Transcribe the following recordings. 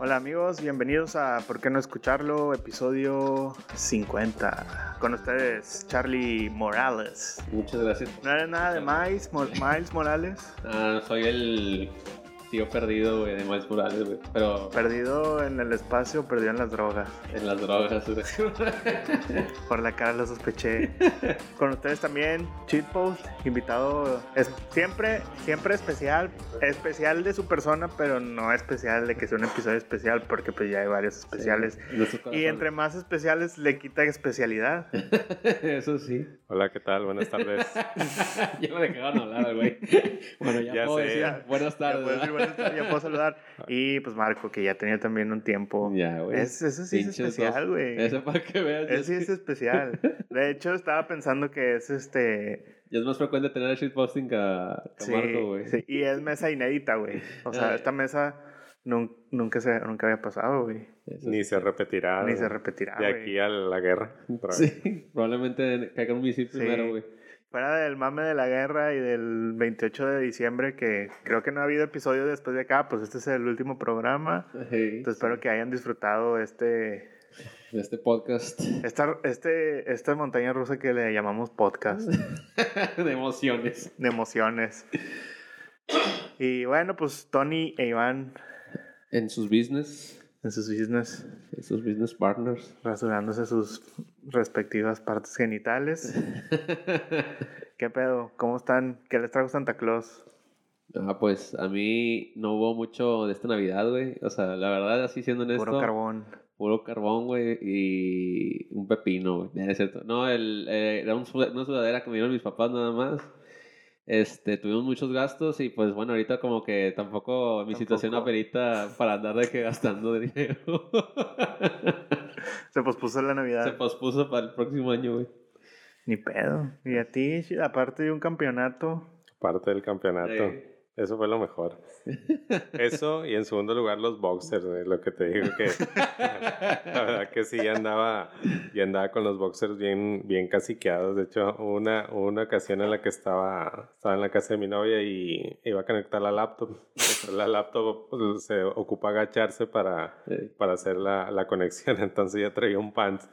Hola amigos, bienvenidos a ¿Por qué no escucharlo? Episodio 50. Con ustedes, Charlie Morales. Muchas gracias. No eres nada de Miles, Mo- Miles Morales. Ah, soy el tío perdido, güey, de Miles Morales, güey. Pero Perdido en el espacio, perdido en las drogas. en las drogas, güey. Por la cara lo sospeché. Con ustedes también, Cheat Post, invitado es siempre, siempre especial, especial de su persona, pero no especial de que sea un episodio especial, porque pues ya hay varios especiales. Nuestro Y entre más especiales le quita especialidad. Eso sí. Hola, ¿qué tal? Buenas tardes. ya me dejaron hablar, güey. Bueno, ya, Ya puedo sé. decir buenas tardes. Buenas tardes, ya puedo saludar. Y pues Marco, que ya tenía también un tiempo. Ya, güey. Es- eso sí es especial, güey. Eso para que veas. Ese sí es especial. De hecho, estaba pensando que es este. Ya es más frecuente tener shitposting que a, Sí, Marco, güey. sí, Y es mesa inédita, güey. O sea, esta mesa nun- nunca, se, nunca había pasado, güey. Eso Ni se repetirá. Ni se repetirá, De güey. aquí a la guerra. Sí, probablemente caiga un misil Sí. primero, güey. Fuera del mame de la guerra y del 28 de diciembre, que creo que no ha habido episodio después de acá, pues este es el último programa. Sí, Entonces espero que hayan disfrutado este, este podcast esta, este, esta montaña rusa que le llamamos podcast de emociones. de emociones. Y bueno, pues Tony e Iván En sus business, en sus business en sus business partners. rasurándose sus respectivas partes genitales. ¿Qué pedo? ¿Cómo están? ¿Qué les trajo Santa Claus? Ah, pues a mí no hubo mucho de esta Navidad, güey. O sea, la verdad, así siendo honesto. Puro carbón. Puro carbón, güey, y un pepino, güey. No, es cierto. No, el, eh, era un una sudadera que me dieron mis papás nada más. Este, tuvimos muchos gastos y pues bueno, ahorita como que tampoco mi situación Tampoco. amerita para andar de que gastando dinero. Se pospuso la Se Navidad. pospuso para el próximo año, güey. Ni pedo. Y a ti, aparte de un campeonato, Parte del campeonato. Eh, Eso fue lo mejor. Eso y en segundo lugar los boxers, güey, lo que te digo que la verdad que sí ya andaba, ya andaba con los boxers bien, bien caciqueados. De hecho, una, una ocasión en la que estaba, estaba en la casa de mi novia y iba a conectar la laptop. La laptop pues, se ocupa agacharse para, eh, para hacer la, la conexión. Entonces yo traía un pants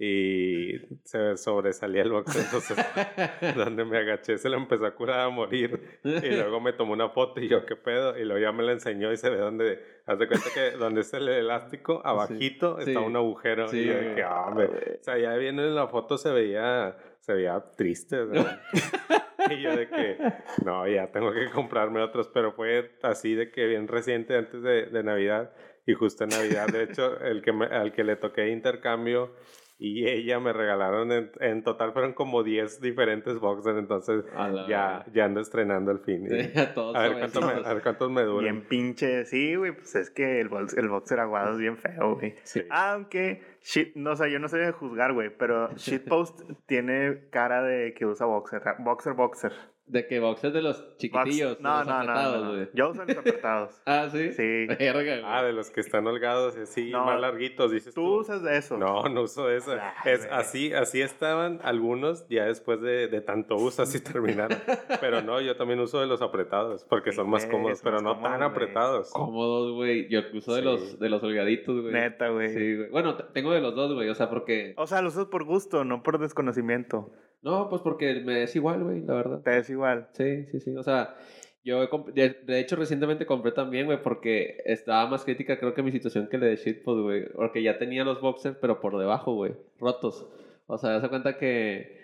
y se sobresalía el boxer. Entonces, donde me agaché se lo empezó a curar a morir. Y luego me tomó una foto y yo, ¿qué pedo? Y luego ya me la enseñó y se ve donde, haz de cuenta que donde está el elástico, abajito Sí. está un agujero. Sí, y yo que, ah, hombre. O sea, ya viendo en la foto se veía, se veía triste. y yo de que, no, ya tengo que comprarme otros. Pero fue así de que bien reciente antes de, de Navidad. Y justo en Navidad, de hecho, el que me- al que le toqué intercambio y ella me regalaron, en, en total fueron como 10 diferentes boxers, entonces ya, ya ando estrenando el fin. Todos a, ver cuánto me, suavecitos. a ver cuántos me duran. bien pinche. Sí, güey, pues es que el, box- el boxer aguado es bien feo, güey. Sí. Aunque, shit, no sé, yo no sé de juzgar, güey, pero Shitpost tiene cara de que usa boxer. Boxer, boxer. De que boxers de los Box- chiquitillos. No, los no, no, no. Yo uso los apretados. Ah, sí. Sí. Verga, güey. Ah, de los que están holgados y así, No, más larguitos, dices tú. Tú usas de eso. No, no uso eso. Ay, Es, así, así estaban algunos ya después de, de tanto uso, así terminaron. Pero no, yo también uso de los apretados, porque son más cómodos, pero más no cómodos, tan apretados. Cómodos, güey. Yo uso de los de los holgaditos, güey. Neta, güey. Sí, güey. Bueno, tengo de los dos, güey. O sea, porque. O sea, lo usas por gusto, no por desconocimiento. No, pues porque me es igual, güey, la verdad. Te es igual. Sí, sí, sí. O sea, yo de, de hecho recientemente compré también, güey, porque estaba más crítica, creo que mi situación que la de shitpost, güey. Porque ya tenía los boxers, pero por debajo, güey. Rotos. O sea, se cuenta que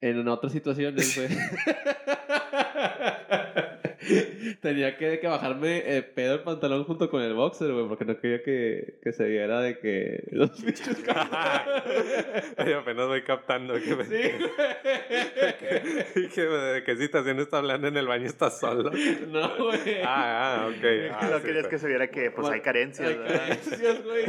en otras situaciones, güey. Tenía que, que bajarme eh, pedo el pantalón junto con el boxer, güey, porque no quería que, que se viera de que los pinches Yo apenas voy captando que, Sí, güey. que, de qué situación está hablando en el baño, estás solo. No, güey. Ah, ah, ok. Ah, no sí, querías sí. que se viera que pues hay carencias, Hay ¿verdad? carencias, güey.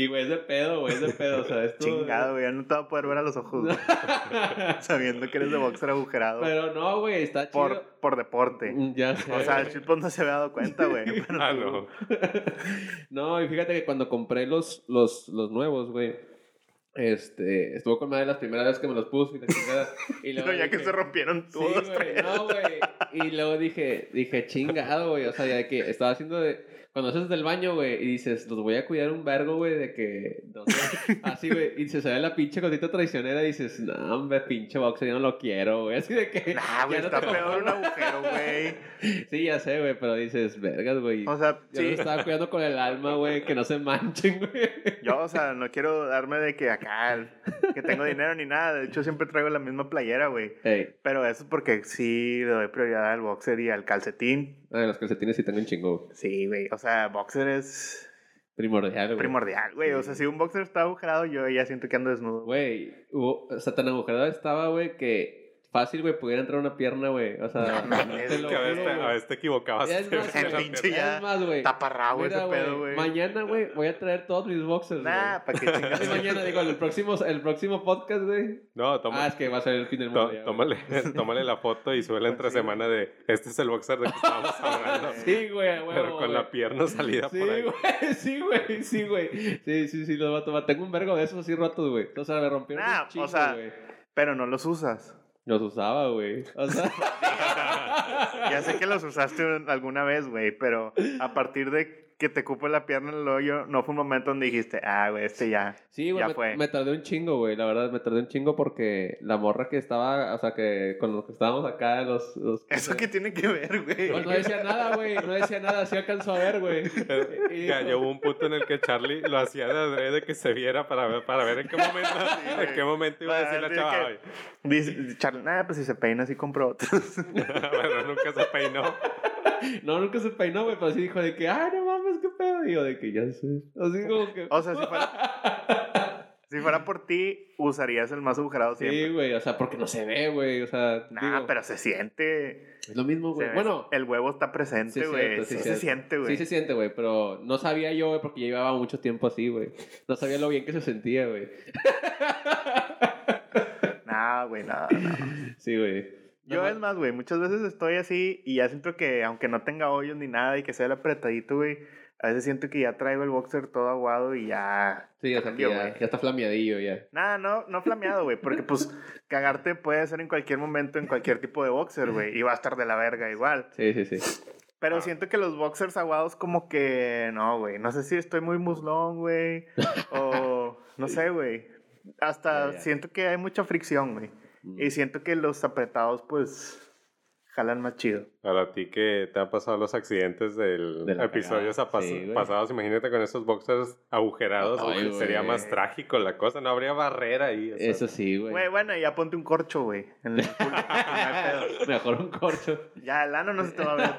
Y, güey, es de pedo, güey, es de pedo. O sea, esto. Chingado, güey, ya no te va a poder ver a los ojos, güey, sabiendo que eres de boxer agujerado. Pero no, güey, está chido. por, por deporte. Mm, Ya sé. O sea, el Chipos no se había dado cuenta, güey. pero Ah, no. No, y fíjate que cuando compré los, los, los nuevos, güey, Este, estuvo con madre las primeras veces que me los puse y la chingada. Y luego No, ya que se rompieron Sí, todos. güey, no, güey. Y luego dije, dije, chingado, güey. O sea, ya que estaba haciendo de. Cuando haces del baño, güey, y dices, los voy a cuidar un vergo, güey, de que. así, güey. Y se sale la pinche cosita traicionera y dices, no, hombre, pinche boxer, yo no lo quiero, güey. Así de que. Nah, güey, no está peor un agujero, güey. Sí, ya sé, güey, pero dices, vergas, güey. O sea, Yo sí. estaba cuidando con el alma, güey, que no se manchen, güey. Yo, o sea, no quiero darme de que acá, que tengo dinero ni nada. De hecho, siempre traigo la misma playera, güey. Ey, Pero eso es porque sí le doy prioridad al boxer y al calcetín. Ah, los calcetines sí tengo un chingo. Sí, güey. O sea, boxer es Primordial, güey. primordial, güey. O sea, si un boxer está agujerado, yo ya siento que ando desnudo. Güey, o sea, tan agujerado estaba, güey, que fácil, güey, pudiera entrar una pierna, güey. O sea, No mames, te lo Que a veces, juro, te- a güey. veces te equivocabas. Es más, El pinche ya güey. Taparrabo ese pedo, güey. Mañana, güey, voy a traer todos mis boxers. Nah, ¿para Sí, chingas? mañana, digo, el próximo, el próximo podcast, güey. No, toma, Ah, es que va a ser el fin del mundo. tómale, tómale la foto y súbela entre semana de este es el boxer de que estábamos hablando. Sí, güey, güey. pero con la pierna salida Sí, por ahí. sí, güey, sí, güey. Sí, sí, sí, los va a tomar. Tengo un vergo de esos así rotos, güey. O sea, me rompieron o sea. Pero no los usas. Los usaba, güey. O sea, Ya sé que los usaste alguna vez, güey, pero a partir de que te cupo la pierna en el hoyo, no fue un momento donde dijiste, ah, güey, este ya. sí, güey, Ya me, fue. me tardé un chingo, güey. La verdad, me tardé un chingo porque la morra que estaba, o sea, que con los que estábamos acá, los. los ¿Eso qué tiene que ver, güey? Pues no decía nada, güey. No decía nada, sí alcanzó a ver, güey. Y Ya, hubo un punto en el que Charlie lo hacía de adrede que se viera para ver, para ver en qué momento, güey. en qué momento iba a decir la chava. decir Dice, Charlie, nada, pues si se peina, así compro otros. Pero nunca se peinó. No, nunca se peinó, güey, pero sí dijo de que, ay, no mames, qué pedo. Y yo de que ya sé. Así como que. O sea, si fuera, si fuera por ti, usarías el más agujerado siempre. Sí, güey, o sea, porque no se ve, güey. O sea, Nah, digo, pero se siente. es lo mismo, güey. Bueno, el huevo está presente, güey. Sí, sí, se siente, güey. sí se siente, güey, pero no sabía yo, güey, porque ya llevaba mucho tiempo así, güey. No sabía lo bien que se sentía, güey. Nah, güey, no, no. Sí, güey. Yo es más, güey, muchas veces estoy así y ya siento que aunque no tenga hoyos ni nada y que sea el apretadito, güey, a veces siento que ya traigo el boxer todo aguado y ya... Sí, o sea, que ya, ya está flameadillo, ya. Nada, no, no flameado, güey, porque pues cagarte puede ser en cualquier momento en cualquier tipo de boxer, güey, y va a estar de la verga igual. Sí, sí, sí. Pero Ah. siento que los boxers aguados como que no, güey, no sé si estoy muy muslón, güey, o no sé, güey. Hasta siento que hay mucha fricción, güey. Y siento que los apretados, pues, jalan más chido. Para ti que te han pasado los accidentes del De sí, güey. pasados, imagínate con esos boxers agujerados, Ay, güey, sería más trágico la cosa, no habría barrera ahí. o sea, Eso sí, güey. Güey, bueno, ya ponte un corcho, güey. Mejor un corcho. Ya, el ano no se te va a ver.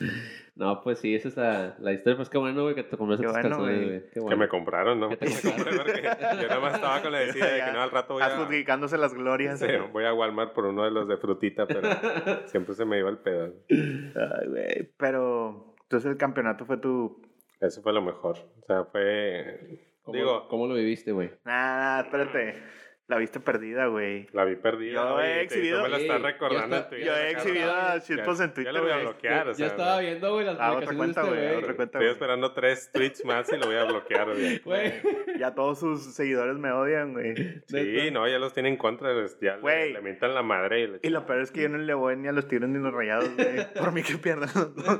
No, pues sí, esa es la, la historia. Pues qué bueno, güey, que te compraste Qué tus bueno, calzones, güey. Qué Que bueno. me compraron, ¿no? ¿Qué te Me compré porque yo nada más estaba con la decida de que no, al rato voy a, Adjudicándose las glorias. sí, voy a Walmart por uno de los de frutita, pero siempre se me iba el pedo. Ay, güey. Pero, entonces el campeonato fue tu... Eso fue lo mejor. O sea, fue... ¿Cómo, Digo, ¿Cómo lo viviste, güey? Nah, espérate. La viste perdida, güey. la vi perdida. Yo he exhibido- Tú me lo estás recordando está- Twitter. Yo he exhibido a shitposts en Twitter, Ya lo voy a bloquear, o Yo estaba viendo, güey, las Ah, otra publicaciones cuenta, güey, este otra güey. cuenta, Estoy güey. esperando tres tweets más y lo voy a bloquear, güey. Güey. Ya todos sus seguidores me odian, güey. Sí, no, ya los tienen en contra, ya le, Güey. le mientan la madre. Y, le- Y lo peor es que yo no le voy ni a los tiros ni a los rayados, güey. Por mí que pierdan los dos.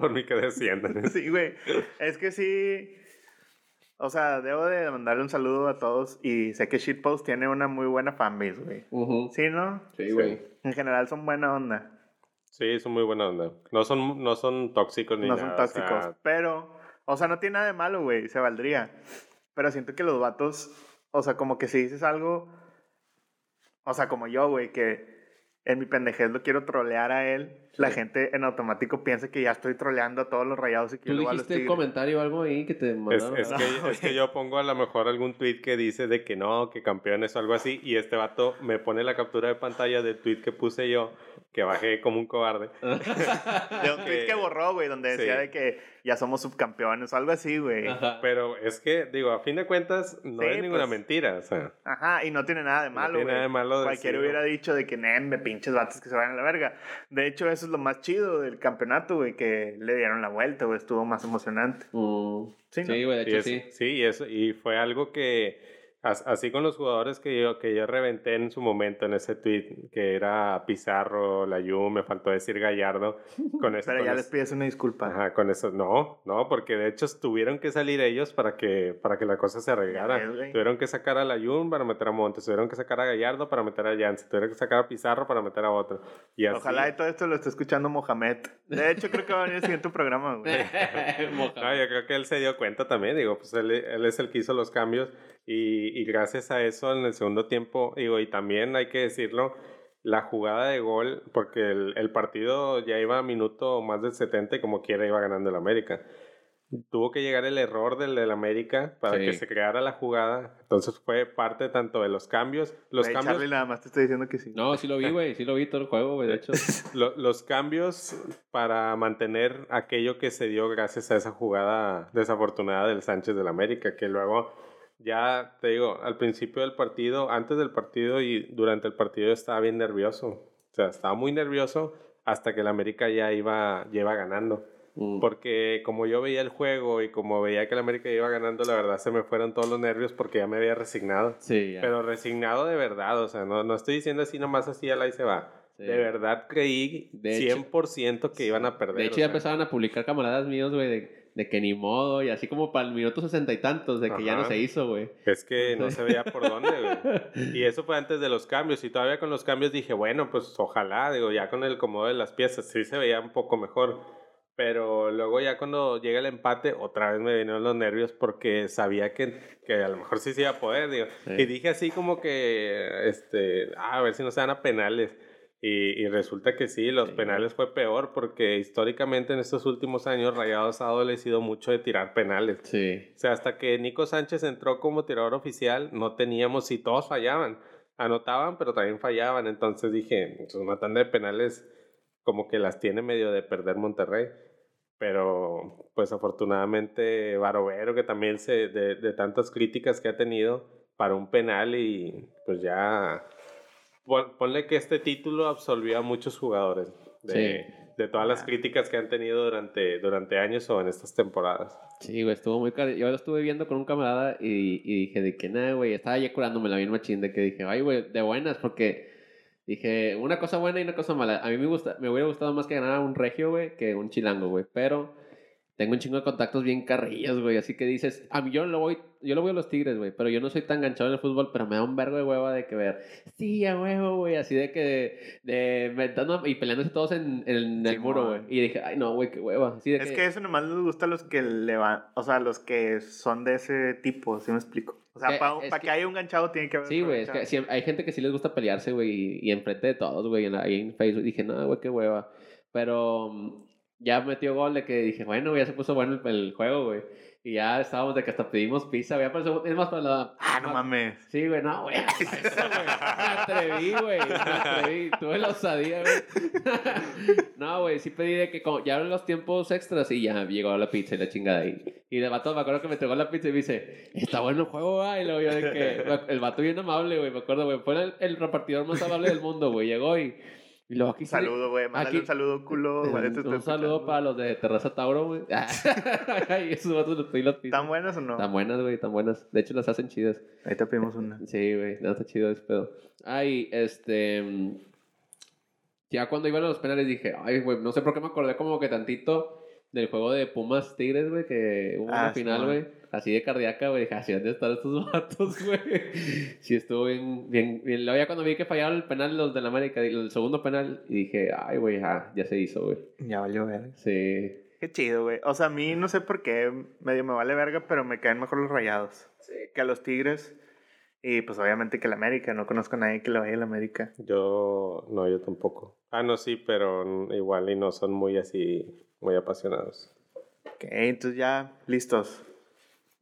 Por mí que desciendan. Sí, güey. Es que sí. O sea, debo de mandarle un saludo a todos. Y sé que Shitpost tiene una muy buena fanbase, güey. Sí, ¿no? Sí, güey. En general son buena onda. Sí, son muy buena onda. No son, no son tóxicos ni no nada. son o tóxicos. sea, Pero, o sea, no tiene nada de malo, güey. Se valdría. Pero siento que los vatos, o sea, como que si dices algo, o sea, como yo, güey, que en mi pendejez lo quiero trolear a él, la gente en automático piensa que ya estoy troleando a todos los rayados y que ¿Tú yo a los dijiste tigres. comentario o algo ahí que te es, mandaron? es que, es que yo pongo a lo mejor algún tweet que dice de que no, que campeones o algo así, y este vato me pone la captura de pantalla del tweet que puse yo, que bajé como un cobarde. De un tweet que borró, güey, donde decía Sí. de que ya somos subcampeones o algo así, güey. Ajá. Ajá. Pero es que, digo, a fin de cuentas, no Sí, es ninguna pues, mentira, o sea. y no tiene nada de No malo, tiene güey. nada de malo Cualquiera decirlo. hubiera dicho de que, me pinches vatos que se vayan a la verga. De hecho, eso es lo más chido del campeonato, güey, que le dieron la vuelta, güey, estuvo más emocionante. Mm, Sí, ¿no? Sí, güey, de Y hecho es- sí. sí, y eso, y fue algo que así con los jugadores que yo, que yo reventé en su momento en ese tweet, que era Pizarro, Layú, me faltó decir Gallardo. Con eso, Pero con ya eso- les pides una disculpa. Ajá, con eso, no, no, porque de hecho tuvieron que salir ellos para que, para que la cosa se arreglara. Tuvieron que sacar a Layún para meter a Montes, tuvieron que sacar a Gallardo para meter a Yance, tuvieron que sacar a Pizarro para meter a otro. Y así, Ojalá y todo esto lo esté escuchando Mohamed. De hecho, creo que va a venir el siguiente programa, güey. No, yo creo que él se dio cuenta también, digo, pues él, él es el que hizo los cambios y, y gracias a eso en el segundo tiempo, digo, y también hay que decirlo, la jugada de gol, porque el, el partido ya iba a minuto más del 70 y como quiera iba ganando el América. Tuvo que llegar el error del, del América para Sí. que se creara la jugada, entonces fue parte tanto de los cambios, los Güey, cambios Charlie nada más te estoy diciendo que sí. No, sí lo vi, güey. Sí lo vi todo el juego, güey. De hecho, Lo- los cambios para mantener aquello que se dio gracias a esa jugada desafortunada del Sánchez del América, que luego ya te digo, al principio del partido, antes del partido y durante el partido estaba bien nervioso. O sea, estaba muy nervioso hasta que el América ya iba, ya iba ganando. mm, Porque como yo veía el juego y como veía que el América iba ganando, la verdad se me fueron todos los nervios porque ya me había resignado. sí, ya. Pero resignado de verdad, o sea, no, no estoy diciendo así nomás así a la y se va. Sí. De verdad creí De hecho- 100% que iban a perder. De hecho, ya sea. empezaban a publicar camaradas míos, güey, de, de que ni modo, y así como para el minuto sesenta y tantos, de que ya no se hizo, güey. Es que no se veía por dónde, güey. Y eso fue antes de los cambios. Y todavía con los cambios dije, bueno, pues ojalá, digo, ya con el acomodo de las piezas, sí se veía un poco mejor. Pero luego ya cuando llega el empate, otra vez me vinieron los nervios porque sabía que, que a lo mejor sí se iba a poder, digo. Sí. Y dije así como que, este, ah, a ver si no se dan a penales. Y, y resulta que sí, los Sí. penales fue peor porque históricamente en estos últimos años Rayados ha adolecido mucho de tirar penales. Sí. O sea, hasta que Nico Sánchez entró como tirador oficial, no teníamos, y todos fallaban. Anotaban, pero también fallaban. Entonces dije, pues una tanda de penales como que las tiene medio de perder Monterrey. Pero, pues afortunadamente, Barovero, que también se, de, de tantas críticas que ha tenido, para un penal y pues ya... pon- Ponle que este título absolvió a muchos jugadores de, de todas las críticas que han tenido durante, durante años o en estas temporadas. Sí, güey, estuvo muy caro. Yo lo estuve viendo con un camarada y, y dije de que nada, güey, estaba ya curándome la bien machín de que dije, ay, güey, de buenas, porque dije una cosa buena y una cosa mala. A mí me gusta, me hubiera gustado más que ganara un regio, güey, que un chilango, güey, pero tengo un chingo de contactos bien carrillos, güey, así que dices, a mí yo lo voy, yo lo voy a los Tigres, güey, pero yo no soy tan ganchado en el fútbol, pero me da un vergo de hueva de que ver, sí, a huevo, güey, así de que, de, y peleándose todos en, en el muro, güey, y dije, ay, no, güey, qué hueva, así de Es que eso nomás les gusta a los que le van, o sea, los que son de ese tipo, ¿sí me explico? O sea, Que- para que, que- haya un ganchado tiene que haber Sí, güey, es que hay gente que sí les gusta pelearse, güey, y, y enfrente de todos, güey, ahí en Facebook. Dije, no, güey, qué hueva. Pero ya metió gol de que dije, bueno, ya se puso bueno el, el juego, güey. Y ya estábamos de que hasta pedimos pizza, güey. Es más para la... Ah, no mames. Sí, güey, no, güey. Me atreví, güey. Me atreví. Tuve la osadía, güey. No, güey, sí pedí de que como ya eran los tiempos extras y ya llegó la pizza y la chingada ahí. Y el vato me acuerdo que me entregó la pizza y me dice, está bueno el juego, güey. Y luego yo de que, el vato bien amable, güey, me acuerdo, güey. Fue el, el repartidor más amable del mundo, güey. Llegó y, y luego aquí Un saludo, güey. Mándale aquí- un saludo, culo. igual te un saludo escuchando. para los de Terraza Tauro, güey. Ay, esos vatos les pedí las pizzas. ¿Están buenas o no? Están buenas, güey, están buenas. De hecho, las hacen chidas. Ahí te pedimos una. Sí, güey, no está chido ese pedo. Ay, este. Ya cuando iban a los penales dije, ay, güey, no sé por qué me acordé como que tantito del juego de Pumas Tigres, güey, que hubo Ah, una final, Simón. güey, así de cardíaca, güey. Dije, así han de estar estos vatos, güey. Sí, estuvo bien, bien, bien. Luego ya cuando vi que fallaron el penal los del América, el segundo penal, y dije, ay, güey, ya, ya se hizo, güey. Ya valió verga. Sí. Qué chido, güey. O sea, a mí no sé por qué medio me vale verga, pero me caen mejor los rayados que a los tigres. Y pues obviamente que el América. No conozco a nadie que le vaya al América. Yo, no, yo tampoco. Ah, no, sí, pero igual y no son muy así, muy apasionados. Ok, entonces ya listos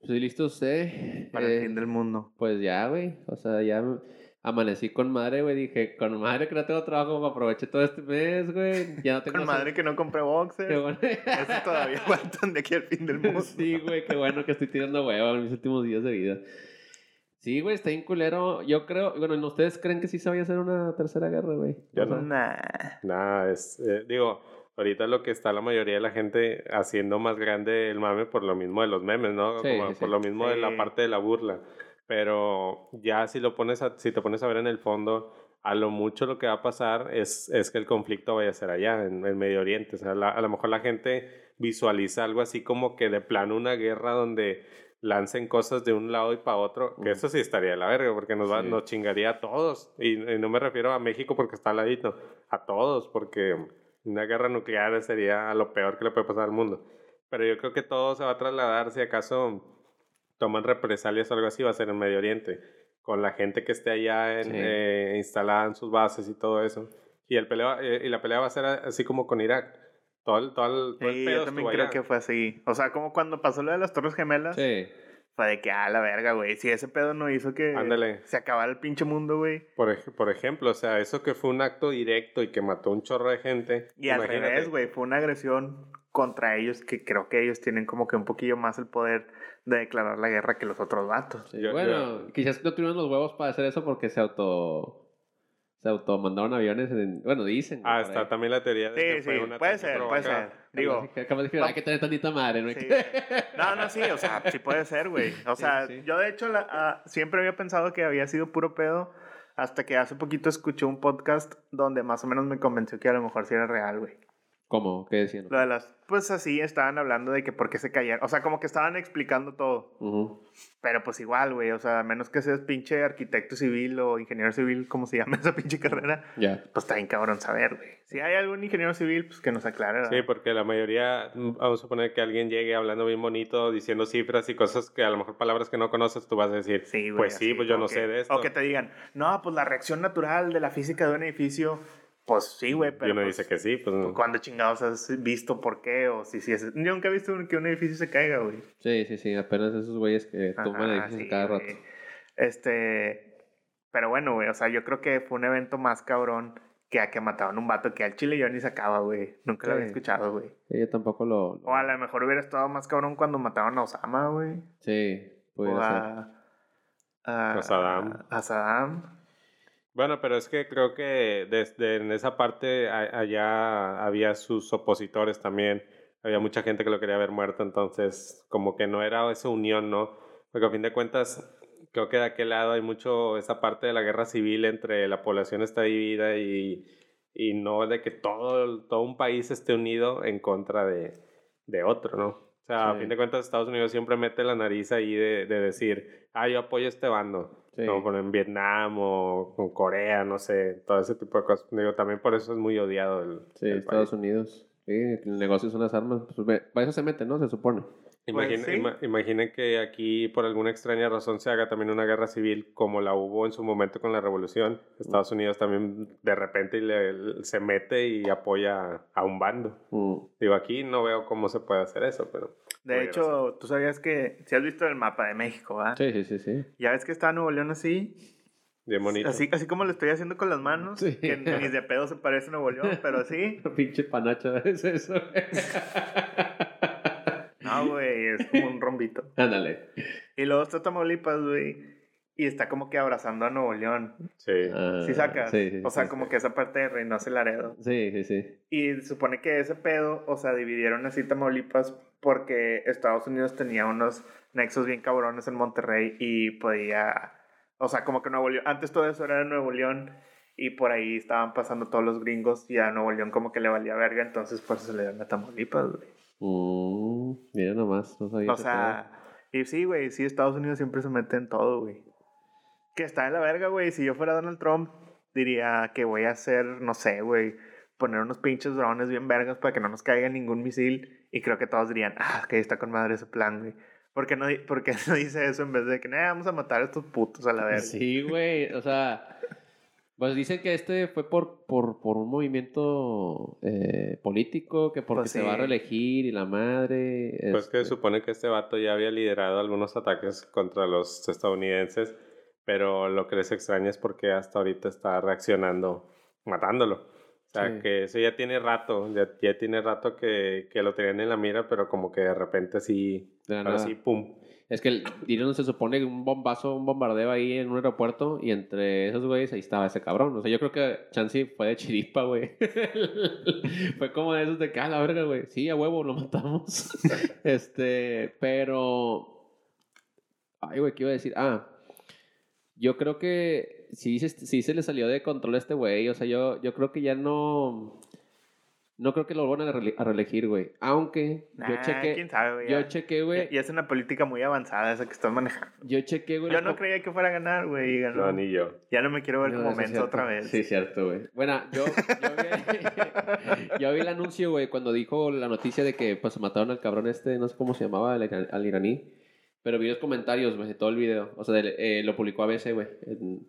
Pues listo usted. para Eh, el fin del mundo. Pues ya, güey. O sea, ya me- amanecí con madre, güey. Dije, con madre que no tengo trabajo, aproveché todo este mes, güey. Ya no tengo... Con madre que no compré boxers. Qué bueno. Eso todavía aguantan de aquí al fin del mundo. sí, güey, qué bueno que estoy tirando hueva en mis últimos días de vida. Sí, güey, está bien culero. Yo creo, bueno, ¿ustedes creen que sí se vaya a hacer una tercera guerra, güey? Yo O sea, no. Nah. Nada, es, eh, digo, ahorita lo que está la mayoría de la gente haciendo más grande el mame por lo mismo de los memes, ¿no? Sí, Como sí, sí. por lo mismo de la Sí. parte de la burla. Pero ya si lo pones a- si te pones a ver en el fondo, a lo mucho lo que va a pasar es, es que el conflicto vaya a ser allá, en el Medio Oriente. O sea, la- a lo mejor la gente visualiza algo así como que de plano una guerra donde lancen cosas de un lado y para otro, que Ujú. eso sí estaría de la verga, porque nos, va, Sí. nos chingaría a todos. Y, y no me refiero a México porque está al ladito, a todos, porque una guerra nuclear sería lo peor que le puede pasar al mundo. Pero yo creo que todo se va a trasladar, si acaso toman represalias o algo así, va a ser en Medio Oriente, con la gente que esté allá en, Sí. eh, instalada en sus bases y todo eso. Y, el pelea, eh, y la pelea va a ser así como con Irak. Todo el, todo el, todo el Sí, pedo yo también creo allá. que fue así. O sea, como cuando pasó lo de las Torres Gemelas, Sí. Fue de que, ah, la verga, güey. Si ese pedo no hizo que Ándale. se acabara el pinche mundo, güey. Por, ej- por ejemplo, o sea, eso que fue un acto directo y que mató un chorro de gente. Y al revés, güey, fue una agresión contra ellos que creo que ellos tienen como que un poquillo más el poder de declarar la guerra que los otros vatos. Sí, Yo- bueno, quizás no tuvieron los huevos para hacer eso porque se auto. Se automandaron aviones. En, bueno, dicen. Ah, está ahí. también la teoría de Sí, que fue sí, un puede ataque ser, puede ser. Digo, de decir, hay que tener tantita madre, ¿no? Sí. No, no, sí, o sea, sí puede ser, güey. O sea, sí. yo de hecho la- ah, siempre había pensado que había sido puro pedo hasta que hace poquito escuché un podcast donde más o menos me convenció que a lo mejor sí era real, güey. ¿Cómo? ¿Qué decían? Lo de las, pues así estaban hablando de que por qué se cayeron. O sea, como que estaban explicando todo. Ujú. Pero pues igual, güey. O sea, a menos que seas pinche arquitecto civil o ingeniero civil, como se llama esa pinche carrera, Ya. pues está bien cabrón saber, güey. Si hay algún ingeniero civil, pues que nos aclare. Sí, ¿verdad? porque la mayoría, vamos a suponer que alguien llegue hablando bien bonito, diciendo cifras y cosas que a lo mejor palabras que no conoces, tú vas a decir, Sí, güey, pues sí, pues yo no que- sé de esto. O que te digan, no, pues la reacción natural de la física de un edificio, pues sí, güey, pero. y uno pues, dice que sí, pues no. ¿Cuándo chingados has visto por qué? O si, si es. Yo nunca he visto que un edificio se caiga, güey. Sí, sí, sí. Apenas esos güeyes que toman edificios sí, cada rato. Este. Pero bueno, güey, o sea, yo creo que fue un evento más cabrón que a que mataban un vato que al chile yo ni sacaba, güey. Nunca lo había escuchado, güey. Sí, yo tampoco lo. lo- O a lo mejor hubiera estado más cabrón cuando mataban a Osama, güey. Sí, O pudiera ser. a. A, A Saddam. A Saddam. Bueno, pero es que creo que desde en esa parte allá había sus opositores también. Había mucha gente que lo quería ver muerto, entonces como que no era esa unión, ¿no? Porque a fin de cuentas, creo que de aquel lado hay mucho esa parte de la guerra civil entre la población está dividida y, y no de que todo, todo un país esté unido en contra de, de otro, ¿no? O sea, a fin de cuentas Estados Unidos siempre mete la nariz ahí de, de decir, ah, yo apoyo a este bando. Sí. Como por en Vietnam o con Corea, no sé, todo ese tipo de cosas. Digo, también por eso es muy odiado el, Sí, el Estados país. Unidos. Sí, el negocio son las armas. Pues, para eso se mete, ¿no? Se supone. Imagina- Pues sí. ima- imaginen que aquí por alguna extraña razón se haga también una guerra civil como la hubo en su momento con la revolución. Estados Unidos también de repente le- se mete y apoya a un bando. Mm. Digo, aquí no veo cómo se puede hacer eso, pero... De hecho, tú sabías que. Si has visto el mapa de México, ¿verdad? Sí, sí, sí, sí. Ya ves que está Nuevo León así. Bien bonito. Así, así como lo estoy haciendo con las manos. Sí. Que ni de pedo se parece a Nuevo León, pero sí. Pinche panacha es eso. Güey, es como un rombito. Ándale. Y luego está Tamaulipas, güey. Y está como que abrazando a Nuevo León. Sí. Ah, ¿Sí sacas? Sí, sí, o sea, sí, como sí. que esa parte de Reynosa y Laredo. Sí, sí, sí. Y supone que ese pedo, o sea, dividieron así Tamaulipas porque Estados Unidos tenía unos nexos bien cabrones en Monterrey y podía, o sea, como que Nuevo León, antes todo eso era Nuevo León y por ahí estaban pasando todos los gringos y a Nuevo León como que le valía verga, entonces por eso se le dieron a Tamaulipas, güey. Mm, mira nomás, no sabía O sea, y sí, güey, sí, Estados Unidos siempre se mete en todo, güey. Que está en la verga, güey. Si yo fuera Donald Trump, diría que voy a hacer, no sé, güey, poner unos pinches drones bien vergas para que no nos caiga ningún misil. Y creo que todos dirían, ah, que está con madre ese plan, güey. ¿Por qué no, por qué no dice eso en vez de que, "Nah, vamos a matar a estos putos a la verga? Sí, güey, o sea, pues dicen que este fue por, por, por un movimiento eh, político, que porque Pues se va a sí. reelegir y la madre. Pues que este, supone que este vato ya había liderado algunos ataques contra los estadounidenses, pero lo que les extraña es porque hasta ahorita está reaccionando matándolo. O sea, Sí. que eso ya tiene rato, ya, ya tiene rato que, que lo tenían en la mira, pero como que de repente así, de ahora sí, pum. Es que el- dieron, se supone, un bombazo, un bombardeo ahí en un aeropuerto y entre esos güeyes ahí estaba ese cabrón. O sea, yo creo que Chansey fue de chiripa, güey. fue como de esos de que, "Ah, la verga, güey. Sí, a huevo, lo matamos. este, pero... Ay, güey, ¿qué iba a decir? Ah, Yo creo que sí, se- sí se le salió de control a este güey. O sea, yo, yo creo que ya no. No creo que lo vuelvan a, a reelegir, güey. Aunque yo Nah, chequé. quién sabe, güey. Yo ya. chequé, güey. Y es una política muy avanzada esa que estás manejando. Yo chequé, güey. Yo no creía que fuera a ganar, güey. y ganó. No, ni yo. Ya no me quiero ver No, como menso otra vez. Sí, cierto, güey. Bueno, yo, yo, vi, yo vi el anuncio, güey, cuando dijo la noticia de que pues mataron al cabrón este, no sé cómo se llamaba, al, ira- al iraní. Pero vi los comentarios, güey, de todo el video. O sea, del- eh, lo publicó ABC, güey. en-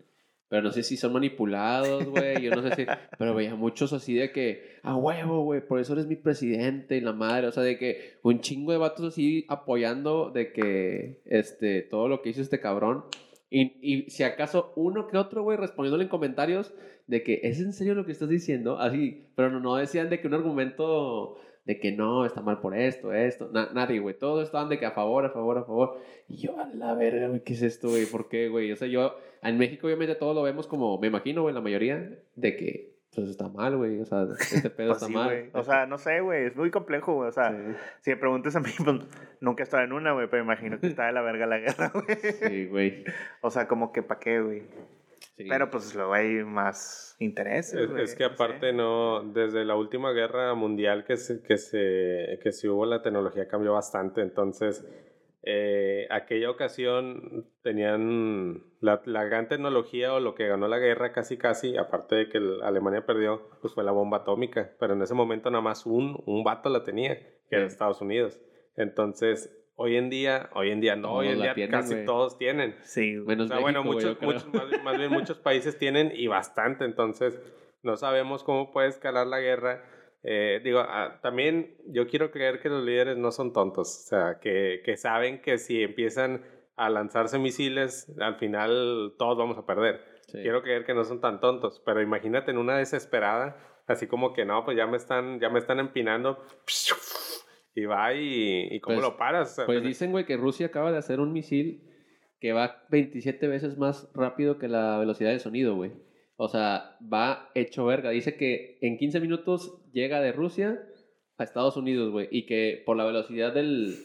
Pero no sé si son manipulados, güey. Yo no sé si. Pero veía muchos así de que, a huevo, güey, por eso eres mi presidente y la madre. O sea, de que un chingo de vatos así apoyando de que este, todo lo que hizo este cabrón. Y, y si acaso uno que otro, güey, respondiéndole en comentarios de que es en serio lo que estás diciendo, así, pero no, no decían de que un argumento de que no, está mal por esto, esto, na- nadie, güey, todos estaban de que a favor, a favor, a favor. Y yo, a la verga, güey, ¿qué es esto, güey? ¿Por qué, güey? O sea, yo, en México obviamente todos lo vemos como, me imagino, güey, la mayoría, de que, pues está mal, güey, o sea, este pedo Pues está sí, mal. O sea, no sé, güey. Es muy complejo, güey. O sea, Sí. si me preguntas a mí, pues nunca he estado en una, güey. Pero imagino que está de la verga la guerra, güey. Sí, güey. O sea, como que pa' qué, güey. Sí. Pero pues luego hay más intereses, Es, que no sé. aparte no, desde la última guerra mundial que se, que se, que se hubo, la tecnología cambió bastante, entonces eh, aquella ocasión tenían la, la gran tecnología o lo que ganó la guerra casi casi, aparte de que Alemania perdió, pues fue la bomba atómica, pero en ese momento nada más un, un vato la tenía, que era Sí. Estados Unidos. Entonces, hoy en día, hoy en día no, hoy en día tienen, casi todos tienen. Sí. Menos O sea, bueno, México, güey, muchos, más, bien- más bien muchos países tienen y bastante, entonces no sabemos cómo puede escalar la guerra. Eh, digo, ah, también yo quiero creer que los líderes no son tontos, o sea, que, que saben que si empiezan a lanzarse misiles, al final todos vamos a perder. Sí. Quiero creer que no son tan tontos, pero imagínate en una desesperada, así como que no, pues ya me están, ya me están empinando. Y va y, y ¿cómo Pues- lo paras? Sea, Pues dicen, güey, que Rusia acaba de hacer un misil que va 27 veces más rápido que la velocidad del sonido, güey. O sea, va hecho verga. Dice que en 15 minutos llega de Rusia a Estados Unidos, güey. Y que por la velocidad del,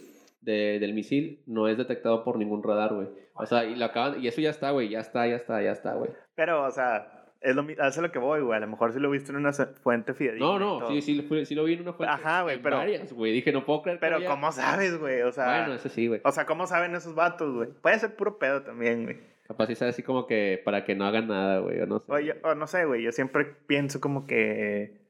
de- del misil no es detectado por ningún radar, güey. O sea, y, lo acaban, y eso ya está, güey. Ya está, ya está, ya está, güey. Pero, o sea, es lo, mi- hace lo que voy, güey. A lo mejor sí lo viste en una fuente fidedigna. No, no, sí, sí, sí lo vi en una fuente. Ajá, güey, pero- varias, güey. Dije, no puedo creer Pero, ¿cómo sabes, güey? O sea, Bueno, eso sí, güey. o sea, ¿cómo saben esos vatos, güey? Puede ser puro pedo también, güey. Capaz sabe así como que para que no hagan nada, güey. O no sé. Oye, o no sé, güey. Yo siempre pienso como que.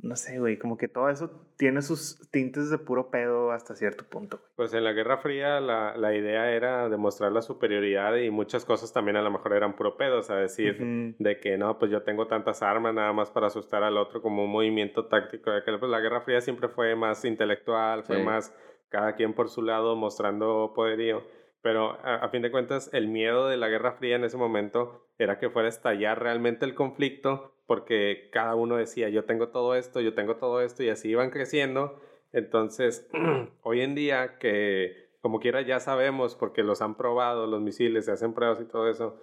No sé, güey. Como que todo eso tiene sus tintes de puro pedo hasta cierto punto, güey. Pues en la Guerra Fría la, la idea era demostrar la superioridad y muchas cosas también a lo mejor eran puro pedos, a decir Ujú. de que no, pues yo tengo tantas armas nada más para asustar al otro como un movimiento táctico. De que, pues la Guerra Fría siempre fue más intelectual, fue Sí. más cada quien por su lado mostrando poderío. Pero a, a fin de cuentas el miedo de la Guerra Fría en ese momento era que fuera a estallar realmente el conflicto porque cada uno decía yo tengo todo esto, yo tengo todo esto y así iban creciendo. Entonces, hoy en día que como quiera ya sabemos, porque los han probado, los misiles, se hacen pruebas y todo eso,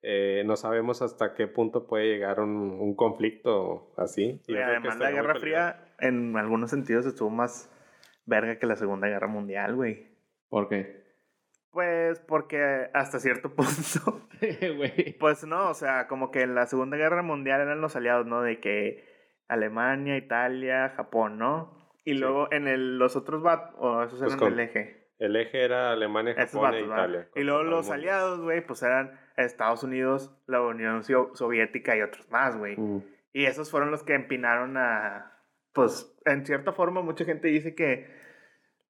eh, no sabemos hasta qué punto puede llegar un, un conflicto así. Y además la Guerra. Fría en algunos sentidos estuvo más verga que la Segunda Guerra Mundial, güey. ¿Por qué? Pues porque hasta cierto punto, pues no, o sea, como que en la Segunda Guerra Mundial eran los aliados, ¿no? De que Alemania, Italia, Japón, ¿no? Y Sí. luego en el, los otros vatos, o esos Pues eran con el eje. El eje era Alemania, Japón e vatos, ¿va? Italia. Y luego los mundo. aliados, güey, pues eran Estados Unidos, la Unión Soviética y otros más, güey. Mm. Y esos fueron los que empinaron a. Pues, en cierta forma, mucha gente dice que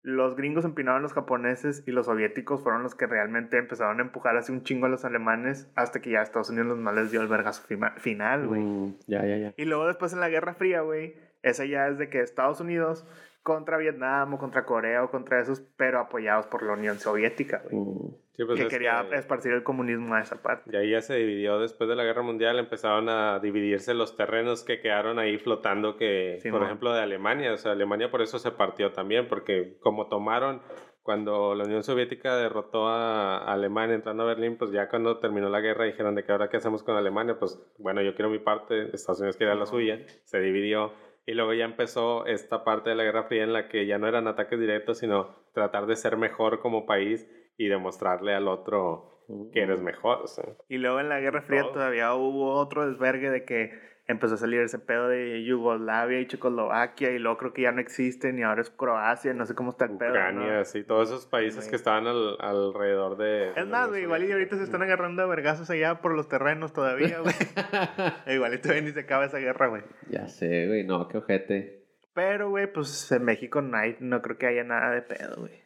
los gringos empinaron a los japoneses y los soviéticos fueron los que realmente empezaron a empujar así un chingo a los alemanes hasta que ya Estados Unidos los más les dio el vergazo final, güey. Mm, ya, ya, ya. Y luego después en la Guerra Fría, güey, esa ya es de que Estados Unidos contra Vietnam o contra Corea o contra esos, pero apoyados por la Unión Soviética, güey. Mm. Sí, pues que es quería que- esparcir el comunismo a esa parte. Y ahí ya se dividió después de la Guerra Mundial, empezaron a dividirse los terrenos que quedaron ahí flotando, que Sí, por mo. ejemplo de Alemania, o sea, Alemania por eso se partió también, porque como tomaron, cuando la Unión Soviética derrotó a Alemania entrando a Berlín, pues ya cuando terminó la guerra dijeron de que ahora qué hacemos con Alemania, pues bueno, yo quiero mi parte, Estados Unidos quiere la suya, se dividió. Y luego ya empezó esta parte de la Guerra Fría en la que ya no eran ataques directos, sino tratar de ser mejor como país y demostrarle al otro que eres mejor, o sea. Y luego en la Guerra Fría Todo. todavía hubo otro desvergue de que empezó a salir ese pedo de Yugoslavia y Checoslovaquia y luego creo que ya no existen y ahora es Croacia, no sé cómo está el pedo. Ucrania, ¿no? sí, todos esos países que estaban al- alrededor de... Es más, güey, igual y ahorita se están agarrando a vergazos allá por los terrenos todavía, güey. igual y todavía ni se acaba esa guerra, güey. Ya sé, güey, no, qué ojete. Pero, güey, pues en México no, hay, no creo que haya nada de pedo, güey.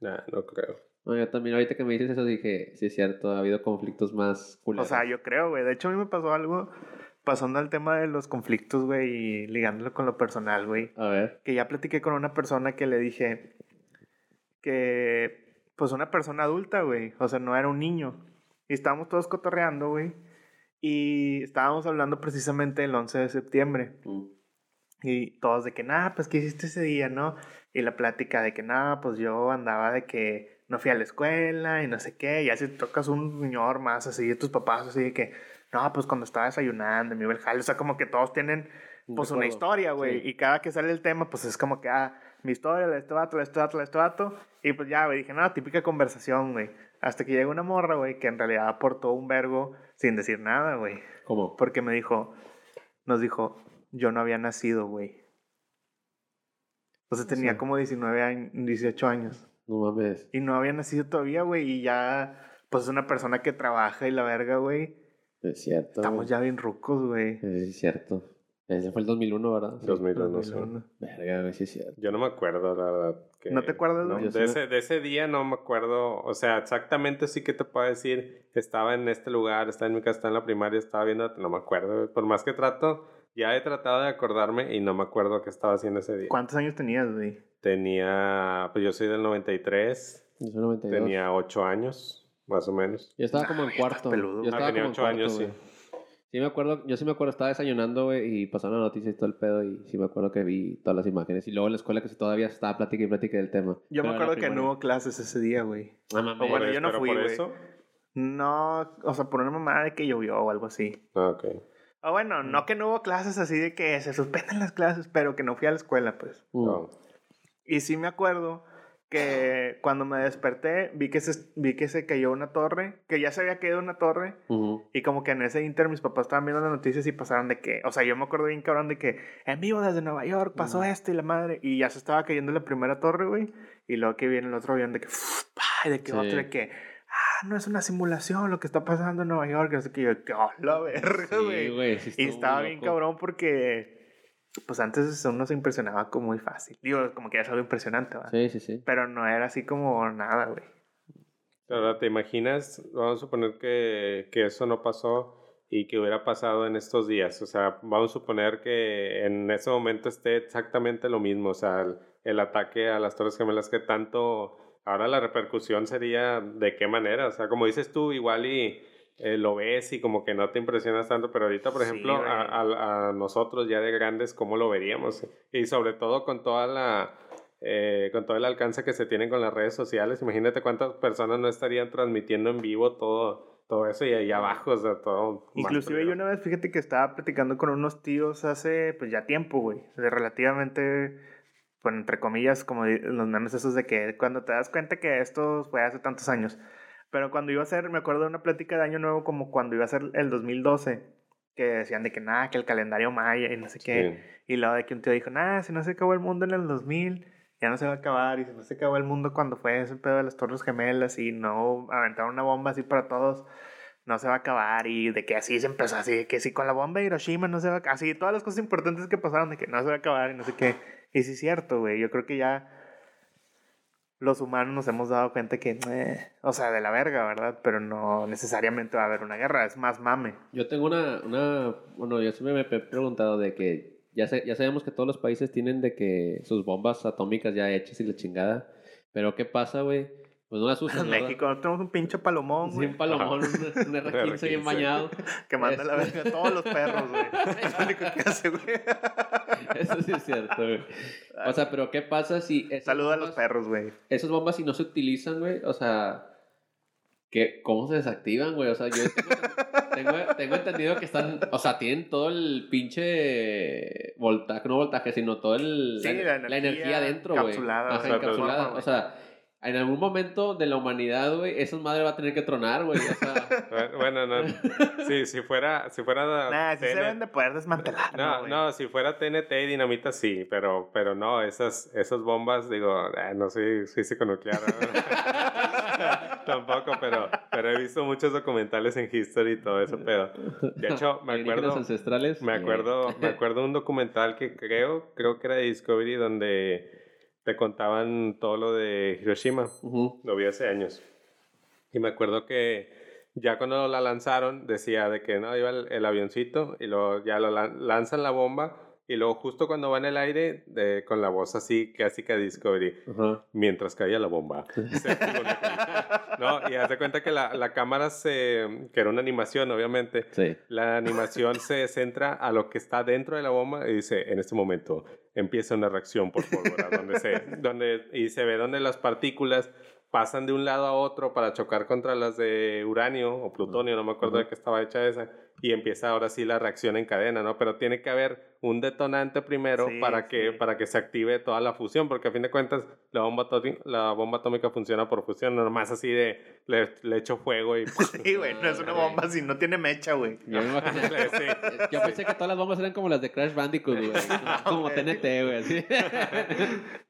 Nah, no creo. No, yo también ahorita que me dices eso dije, sí es cierto, ha habido conflictos más O culeros. sea, yo creo, güey. De hecho, a mí me pasó algo pasando al tema de los conflictos, güey, y ligándolo con lo personal, güey. A ver. que ya platiqué con una persona que le dije que, pues, una persona adulta, güey, o sea, no era un niño. Y estábamos todos cotorreando, güey, y estábamos hablando precisamente del 11 de septiembre. Mm. Y todos de que, nada, pues, ¿qué hiciste ese día, no? Y la plática de que, nada, pues yo andaba de que no fui a la escuela y no sé qué. Y así tocas un señor más así de tus papás, así de que, no, pues cuando estaba desayunando, me iba el jale. O sea, como que todos tienen, pues, una historia, güey. Sí. Y cada que sale el tema, pues es como que, ah, mi historia, la de este vato, la de este vato, la de este vato. Y pues ya, güey, dije, no, típica conversación, güey. Hasta que llega una morra, güey, que en realidad aportó un vergo sin decir nada, güey. ¿Cómo? Porque me dijo, nos dijo, yo no había nacido, güey. Entonces tenía Sí. como 19 años, 18 años. No mames. Y no había nacido todavía, güey. Y ya, pues es una persona que trabaja y la verga, güey. Es cierto. Estamos ya bien rucos, güey. Es cierto. Ese fue el 2001, ¿verdad? Sí. 2001, sí. 2001. Verga, güey, sí es cierto. Yo no me acuerdo, la verdad. que- ¿No te acuerdas, no, sí de, me- ese, de ese día no me acuerdo. O sea, exactamente sí que te puedo decir. Estaba en este lugar, estaba en mi casa, estaba en la primaria, estaba viendo. No me acuerdo. güey. Por más que trato, ya he tratado de acordarme y no me acuerdo qué estaba haciendo ese día. ¿Cuántos años tenías, güey? Tenía. Pues yo soy del 93. Yo soy 92. Tenía 8 años, más o menos. Yo estaba Ah, como en cuarto. peludo. Yo Ah, estaba tenía como en ocho cuarto, años, güey. sí. Sí me acuerdo, yo sí me acuerdo, estaba desayunando, güey, y pasaron las noticias y todo el pedo, y sí me acuerdo que vi todas las imágenes. Y luego en la escuela que sí todavía estaba plática y plática del tema. Yo Pero me la acuerdo que no hubo clases ese día, güey. Ah, mames. O bueno, yo no fui, por güey. eso. No, o sea, por una mamada de que llovió o algo así. Ah, ok. O bueno, Mm. no que no hubo clases así de que se suspenden las clases, pero que no fui a la escuela, pues. Mm. No. Y sí me acuerdo que cuando me desperté vi que se, vi que se cayó una torre, que ya se había caído una torre. Ujú. Y como que en ese inter mis papás estaban viendo las noticias y pasaron de que, o sea, yo me acuerdo bien cabrón de que en vivo desde Nueva York pasó esto y la madre. Y ya se estaba cayendo la primera torre, güey. Y luego que viene el otro avión de que, y de que Sí. otro de que, ah, no es una simulación lo que está pasando en Nueva York. Así que yo, oh, la verga, güey. sí y estaba bien cabrón porque, pues antes uno se impresionaba como muy fácil. Digo, como que era algo impresionante, ¿va? Sí, sí, sí. Pero no era así como nada, güey. Ahora, ¿te imaginas? Vamos a suponer que, que eso no pasó y que hubiera pasado en estos días. O sea, vamos a suponer que en ese momento esté exactamente lo mismo. O sea, el, el ataque a las Torres Gemelas que tanto... Ahora la repercusión sería de qué manera. O sea, como dices tú, igual y eh, lo ves y como que no te impresionas tanto, pero ahorita, por Sí, ejemplo, güey. a, a- a nosotros ya de grandes, ¿cómo lo veríamos? Y sobre todo con toda la... eh, con todo el alcance que se tienen con las redes sociales, imagínate cuántas personas no estarían transmitiendo en vivo todo, todo eso y ahí abajo, o sea, todo. Inclusive yo una vez, fíjate que estaba platicando con unos tíos hace, pues ya tiempo, güey. De relativamente, bueno, entre comillas, como los memes esos de que cuando te das cuenta que esto fue hace tantos años. Pero cuando iba a ser, me acuerdo de una plática de Año Nuevo como cuando iba a ser el 2012, que decían de que nada, que el calendario maya y no sé qué. Sí. Y luego de que un tío dijo, nada, si no se acabó el mundo en el 2000, ya no se va a acabar. Y si no se acabó el mundo cuando fue ese pedo de las Torres Gemelas y no aventaron una bomba así para todos, no se va a acabar. Y de que así se empezó, así de que si con la bomba de Hiroshima no se va a acabar. Así, todas las cosas importantes que pasaron, de que no se va a acabar y no sé qué. Y sí es cierto, güey. Yo creo que ya los humanos nos hemos dado cuenta que, eh, o sea, de la verga, ¿verdad? Pero no necesariamente va a haber una guerra, es más mame. Yo tengo una, una, bueno, yo siempre me he preguntado de que ya, sé- ya sabemos que todos los países tienen de que sus bombas atómicas ya hechas y la chingada, pero ¿qué pasa, güey? Pues no las usan, En ¿verdad? México tenemos un pinche palomón, Sí, güey. un palomón, un, un R15 bien R15. bañado. Que manda la verga a todos los perros, güey. Es lo único que hace, güey. Eso sí es cierto, güey. O sea, pero ¿qué pasa si... Saluda a los bombas- perros, güey. Esas bombas si no se utilizan, güey, o sea... ¿qué, ¿Cómo se desactivan, güey? O sea, yo tengo, tengo, tengo entendido que están... O sea, tienen todo el pinche voltaje, no voltaje, sino todo el... Sí, la energía dentro, güey. encapsulada, Ajá, o sea, encapsulada. O sea, en algún momento de la humanidad, güey, esa madre va a tener que tronar, güey. O sea, Bueno, no. Sí, si fuera, si fuera Nah, sí se deben de poder desmantelar. No, no, si fuera TNT y dinamita sí, pero, pero no, esas, esas bombas, digo, eh, no soy físico nuclear. ¿no? Tampoco, pero, pero he visto muchos documentales en History y todo eso, pero de hecho me acuerdo, ancestrales. me acuerdo, me acuerdo de un documental que creo, creo que era de Discovery donde te contaban todo lo de Hiroshima. Lo vi hace años. Y me acuerdo que ya cuando la lanzaron, decía de que no, iba el, el avioncito y luego ya lo lan- lanzan la bomba y luego justo cuando va en el aire, de- con la voz así, casi que Discovery, Ajá. mientras caía la bomba. se no, y haz de cuenta que la, la cámara se, que era una animación, obviamente, Sí. la animación se centra a lo que está dentro de la bomba y dice, en este momento empieza una reacción por pólvora, donde se, donde, y se ve donde las partículas pasan de un lado a otro para chocar contra las de uranio o plutonio, no me acuerdo de qué estaba hecha esa, y empieza ahora sí la reacción en cadena, ¿no? Pero tiene que haber un detonante primero Sí, para, que, sí. para que se active toda la fusión, porque a fin de cuentas la bomba, la bomba atómica funciona por fusión, no nomás así de le, le echo fuego y... Sí, güey, no es una bomba si no tiene mecha, güey. Yo me imaginé- Sí. Yo pensé que todas las bombas eran como las de Crash Bandicoot, güey. Como. TNT, güey. así.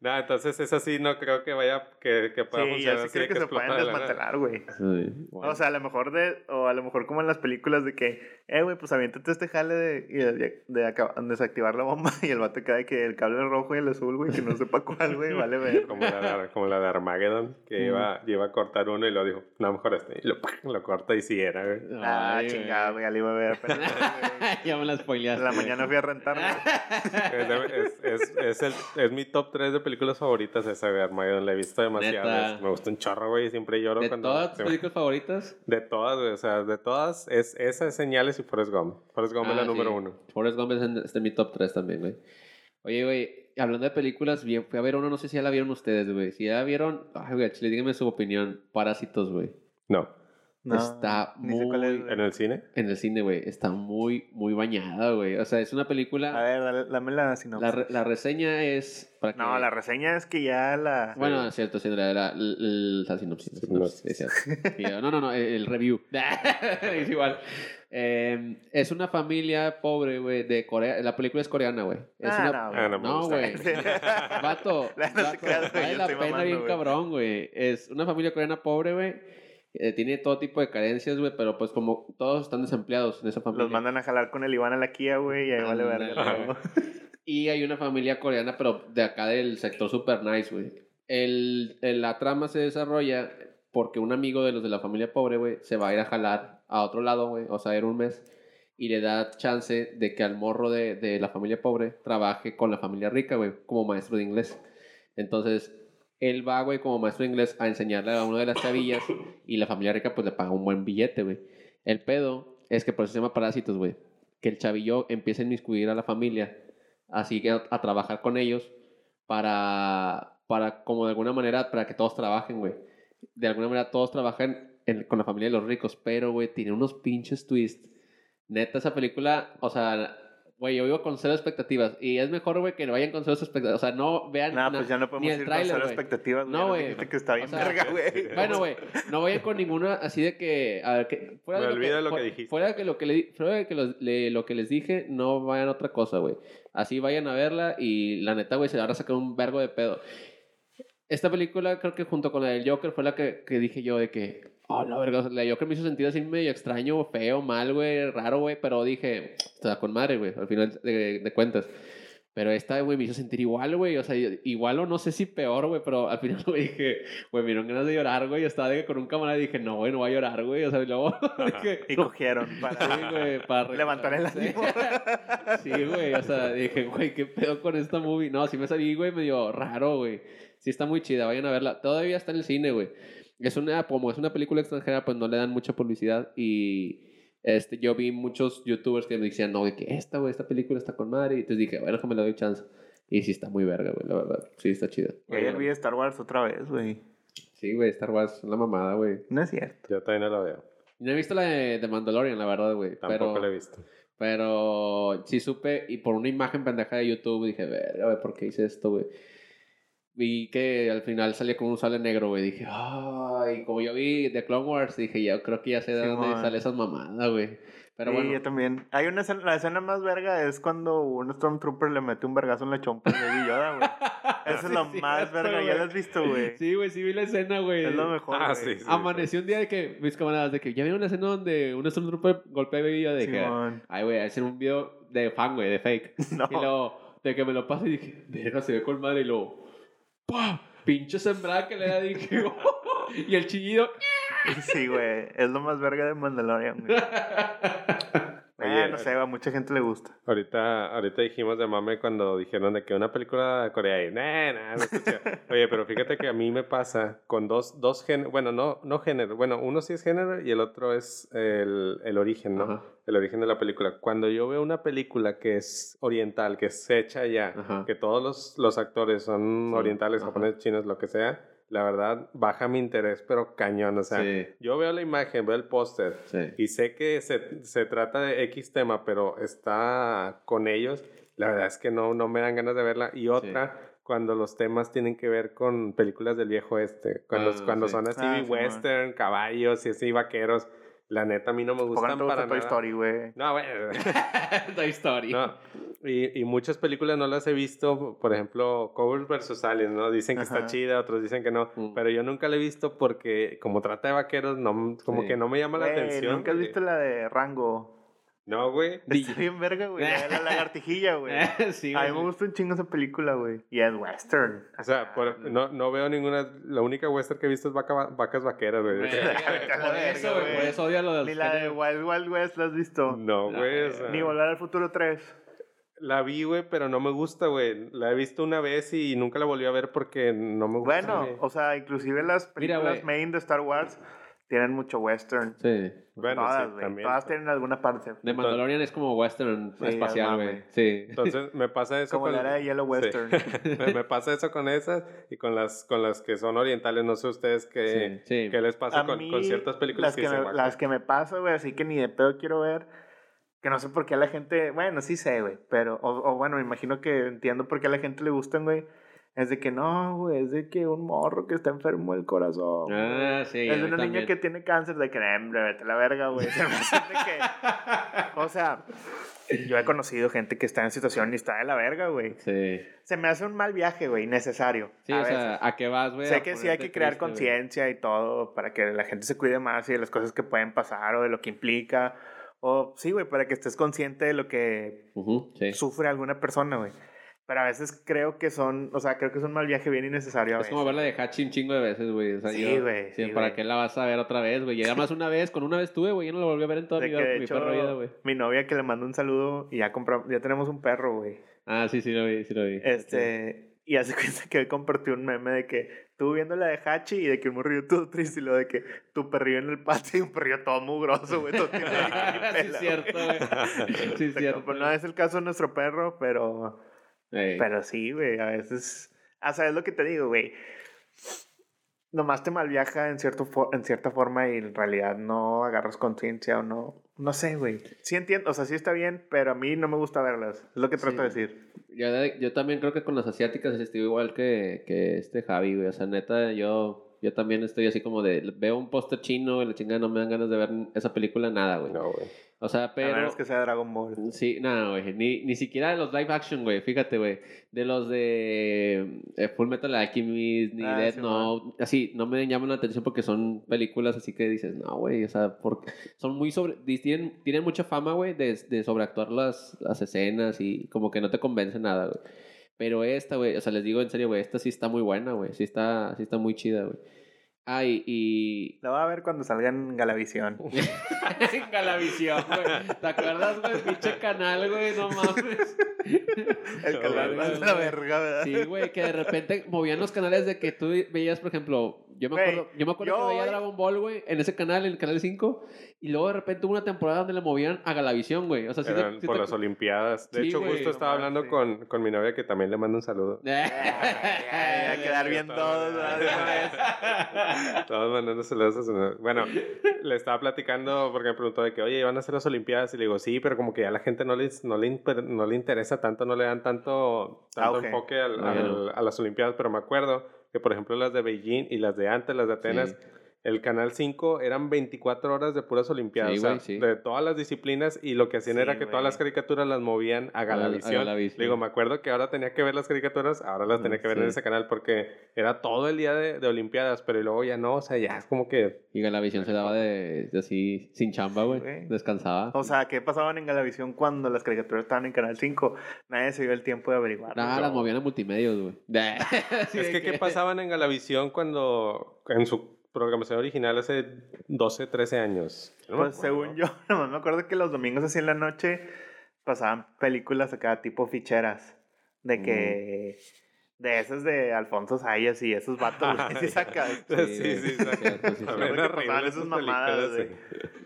No, entonces esa sí no creo que vaya, que, que pueda Sí, funcionar yo sí así creo que se pueden desmantelar, güey. Sí, bueno. O sea, a lo mejor de, o a lo mejor como en las películas de que, eh, güey, pues aviéntate este jale de, de, de acab- desactivar la bomba y el vato queda de que el cable rojo y el azul, güey, que no sepa cuál, güey, vale ver. Como la, de- como la de Armageddon, que iba, iba a cortar uno y lo dijo, no, mejor este. Y lo, lo corta y sí era, güey. Ah, Ay, chingado, güey, ya le iba a ver. Pero, ya me la spoileaste. la güey. mañana fui a rentar, güey. Es, de- es, es, es, el, es mi top 3 de películas favoritas esa de Armageddon. La he visto demasiadas. Me gusta un chorro, güey. Siempre lloro ¿De cuando... todas tus películas favoritas? De todas, güey. O sea, de todas, es esas señales y Forrest Gump. Forrest Gump es Ah, la sí. número uno. Forrest Gump es en, está en mi top 3 también, güey. Oye, güey, hablando de películas, bien, fui a ver uno, no sé si ya la vieron ustedes, güey. Si ya la vieron, ay, güey, chile, díganme su opinión. Parásitos, güey. No. Está ni sé cuál es, muy-. ¿En el cine? En el cine, güey. Está muy, muy bañada, güey. O sea, es una película... A ver, dame la sinopsis. la, re- la reseña es... Para que... No, la reseña es que ya la... Bueno, es cierto, sí, la, la, la, la sinopsis. la sinopsis, Sinopsis. es cierto. Y yo, no, no, no, el, el review. es igual. Eh, es una familia pobre, güey, de Corea. La película es coreana, güey. Es Ah, una... no, güey. Ah, no güey. Vato, No te vato, creas, güey, vale la pena mamando, bien cabrón, güey. Es una familia coreana pobre, güey. eh, tiene todo tipo de carencias, güey, pero pues como todos están desempleados en esa familia. Los mandan a jalar con el Iván a la Kia, güey, y ahí vale verga. Y hay una familia coreana, pero de acá del sector super nice, güey. El, el- la trama se desarrolla porque un amigo de los de la familia pobre, güey, se va a ir a jalar a otro lado, güey, o sea, era un mes, y le da chance de que al morro de, de la familia pobre trabaje con la familia rica, güey, como maestro de inglés. Entonces, él va, güey, como maestro de inglés a enseñarle a una de las chavillas y la familia rica, pues, le paga un buen billete, güey. El pedo es que por eso se llama parásitos, güey. Que el chavillo empieza a inmiscuir a la familia así que a, trabajar con ellos para, para, como de alguna manera, para que todos trabajen, güey. De alguna manera todos trabajan en- con la familia de los ricos, pero, güey, tiene unos pinches twists. Neta, esa película, o sea, güey, yo vivo con cero expectativas. Y es mejor, güey, que vayan con cero expectativas. O sea, no vean Nah, na- pues ya no ni podemos el ir tráiler, con cero güey. expectativas, güey. No, güey. que está bien O sea, verga, güey. Bueno, güey, no vayan con ninguna así de que. A ver, que fuera Me de olvido lo que fu- dijiste. Fuera de que lo que, le, fuera de que le- lo que les dije, no vayan a otra cosa, güey. Así vayan a verla y la neta, güey, se van a sacar un vergo de pedo. Esta película, creo que junto con la del Joker, fue la que, que dije yo de que. Oh, la verga, o sea, la Joker me hizo sentir así medio extraño, feo, mal, güey, raro, güey, pero dije, está con madre, güey, al final de, de cuentas. Pero esta, güey, me hizo sentir igual, güey. O sea, igual o no sé si peor, güey. Pero al final, güey, dije, güey, me dieron ganas de llorar, güey. Yo estaba de que con un camarada y dije, no, güey, no voy a llorar, güey. O sea, y luego dije, Y cogieron para... sí, para Levantar el ánimo. Sí, güey. O sea, dije, güey, qué pedo con esta movie. No, sí me salí, güey, medio raro, güey. Sí está muy chida, vayan a verla. Todavía está en el cine, güey. Es una, como es una película extranjera, pues no le dan mucha publicidad y... Este, yo vi muchos youtubers que me decían, no, de que esta, güey, esta película está con madre. Y entonces dije, bueno, déjame le doy chance. Y sí está muy verga, güey, la verdad. Sí está chida. Ayer vi Star Wars otra vez, güey. Sí, güey, Star Wars, la mamada, güey. No es cierto. Yo todavía no la veo. No he visto la de, de Mandalorian, la verdad, güey. Tampoco Pero, la he visto. pero sí supe, y por una imagen pendeja de YouTube dije, verga, güey, ¿por qué hice esto, güey? Vi que al final salía con un sable negro, güey. Dije, ay, como yo vi The Clone Wars, dije, yo creo que ya sé de dónde Simón. sale esas mamadas, güey. Pero sí, bueno. yo también. Hay una escena, la escena más verga es cuando un Stormtrooper le mete un vergazo en la chompa de Baby Yoda, güey. Eso es lo Sí, más cierto, verga, ya güey. lo has visto, güey. Sí, güey, sí vi la escena, güey. Es lo mejor, Ah, sí, sí. Amaneció un día de que, mis camaradas, de que ya vieron una escena donde un Stormtrooper golpea a Baby Yoda. Dije, Simón. ay, güey, a hacer un video de fan, güey, de fake. No. Y luego, de que me lo pase, dije, verga, se ve con madre. Y luego, ¡pah! Pinche sembrada que le da, dije, y el chillido. Sí, güey. Es lo más verga de Mandalorian, güey. Oye, no sé, a mucha gente le gusta. Ahorita, ahorita dijimos de mame cuando dijeron de que una película de Corea y nah, nah. Oye, pero fíjate que a mí me pasa con dos, dos géneros, bueno, no, no género, bueno, uno sí es género y el otro es el, el origen, ¿no? Ajá. El origen de la película. Cuando yo veo una película que es oriental, que es hecha allá, Ajá. que todos los, los actores son Sí, orientales, japoneses, chinos, lo que sea, la verdad baja mi interés, pero cañón, o sea, Sí. yo veo la imagen, veo el póster, Sí. y sé que se, se trata de X tema, pero está con ellos. La verdad es que no, no me dan ganas de verla. Y otra, cuando los temas tienen que ver con películas del viejo este. Cuando, Ah, cuando sí. son así Ah, sí, western, caballos y así vaqueros. La neta, a mí no me ¿Por qué no gustan gusta para Toy nada. Story, güey? No, bueno. Toy Story. no. Y, y muchas películas no las he visto. Por ejemplo, Covers vs. Aliens, ¿no? Dicen que está chida, otros dicen que no. Mm. Pero yo nunca la he visto porque, como trata de vaqueros, no, como Sí. que no me llama la Güey, atención. ¿Nunca has güey. visto la de Rango? No, güey. Está bien verga, güey. La de la lagartijilla, güey. sí, A mí güey. me gusta un chingo esa película, güey. Y es western. O sea, por- no, no veo ninguna. La única western que he visto es vaca- vacas vaqueras, güey. Por eso, güey. güey. Por eso odia lo del Ni la de. Wild Wild West la has visto. No, La güey. o verga. sea, Ni Volar al Futuro 3. la vi, güey, pero no me gusta, güey. La he visto una vez y nunca la volví a ver porque no me gusta. Bueno, güey. o sea, inclusive las películas güey. main de Star Wars tienen mucho western. Sí. Bueno, Todas, sí, también. Todas tienen alguna parte. De Mandalorian es como western Sí, espacial, güey. Sí. Entonces me pasa eso Como con la era de Yellow Sí. Western. me, me pasa eso con esas y con las con las que son orientales. No sé ustedes qué, Sí, sí. qué les pasa con, mí, con ciertas películas las que, dicen, me, las que me paso, güey, así que ni de pedo quiero ver. Que no sé por qué a la gente. Bueno, sí sé, güey. Pero, o, o bueno, me imagino que entiendo por qué a la gente le gustan, güey. Es de que no, güey. Es de que un morro que está enfermo del corazón. Ah, sí. es una niña también. que tiene cáncer. De que, "Nah, hombre, vete a la verga, güey. Se me hace de que. O sea, yo he conocido gente que está en situación y está de la verga, güey. Sí. Se me hace un mal viaje, güey. Innecesario. Sí, a o sea. ¿a qué vas, güey? Sé que sí hay que crear conciencia y todo para que la gente se cuide más y de las cosas que pueden pasar o de lo que implica. O sí, güey, para que estés consciente de lo que Ujú, sí. sufre alguna persona, güey. Pero a veces creo que son, o sea, creo que es un mal viaje bien innecesario a Es veces. como verla de Hachi un chingo de veces, güey. O sea, Sí, güey, sí, ¿Para qué la vas a ver otra vez, güey? Y además una vez, con una vez tuve, güey. Yo no la volví a ver en toda De mi, que, mi hecho, perra vida, güey. mi novia que le mando un saludo y ya compramos, ya tenemos un perro, güey. Ah, sí, sí lo vi, sí lo vi. Este, y hace cuenta que hoy compartió un meme de que tú viendo la de Hachi y de que un morrillo todo triste y lo de que tu perrillo en el patio y un perrillo todo mugroso, güey. todo tiene sí, pela, es cierto, güey. Sí, es cierto. No es el caso de nuestro perro, pero, Pero sí, güey, a veces... Ah, ¿sabes lo que te digo, güey? Nomás te malviaja en, cierto fo- en cierta forma y en realidad no agarras conciencia o no... No sé, güey. Sí entiendo, o sea, sí está bien, pero a mí no me gusta verlas. Es lo que trato de Sí. decir. Yo, de- yo también creo que con las asiáticas estoy igual que, que este Javi, güey. O sea, neta, yo, yo también estoy así como de... Veo un póster chino y la chingada no me dan ganas de ver esa película, nada, güey. No, güey. O sea, A pero... menos que sea Dragon Ball. Sí, nada, güey. Ni, ni siquiera de los live action, güey. Fíjate, güey. De los de eh, Full Metal Alchemist, ni Ah, Death sí, Note. Así, no me llaman la atención porque son películas así que dices, no, güey. O sea, porque son muy sobre. Tienen, tienen mucha fama, güey, de, de sobreactuar las, las escenas y como que no te convence nada, güey. Pero esta, güey, o sea, les digo en serio, güey, esta sí está muy buena, güey. Sí está, sí está muy chida, güey. Ay, y. La voy a ver cuando salga en Galavisión. en Galavisión, güey. ¿Te acuerdas, güey? Pinche canal, güey, no mames. El canal de la verga, ¿verdad? Sí, güey, que de repente movían los canales de que tú veías, por ejemplo, Yo me acuerdo, yo me acuerdo yo que veía hoy- Dragon Ball, güey, en ese canal, en el canal 5, y luego de repente hubo una temporada donde le movían a Galavisión, güey. O sea, sí te- Eran sí por te- las Olimpiadas. De Sí, hecho, güey, justo no estaba mames, hablando sí. con, con mi novia que también le mando un saludo. Ay, a quedar bien todos. ¿verdad? De una vez. Todos mandando saludos a su novia. Bueno, le estaba platicando porque me preguntó de que, oye, ¿van a hacer las Olimpiadas? Y le digo, sí, pero como que ya la gente no, les, no, le, imper- no le interesa tanto, no le dan tanto, tanto enfoque al- Ah, al- a las Olimpiadas. Pero me acuerdo que, por ejemplo, las de Beijing y las de antes, las de Atenas. El Canal 5 eran 24 horas de puras Olimpiadas. Sí, o sea, güey, sí. de todas las disciplinas y lo que hacían Sí, era que todas las caricaturas las movían a Galavisión. Galavisión. Digo, me acuerdo que ahora tenía que ver las caricaturas, ahora las tenía que ver en ese canal porque era todo el día de, de Olimpiadas, pero luego ya no, o sea, ya es como que Y Galavisión se daba de, de así, sin chamba, güey. Descansaba. O sea, ¿qué pasaban en Galavisión cuando las caricaturas estaban en Canal 5? Nadie se dio el tiempo de averiguar. Ah, las movían a multimedios, güey. Sí, es que, ¿qué pasaban en Galavisión cuando, en su programación original hace 12, 13 años? No Pues según yo, nomás me acuerdo que los domingos así en la noche pasaban películas acá tipo ficheras. De que... De esas de Alfonso Sayas y esos vatos, güey, sí sacas. Sí, sí, pasaban esas mamadas.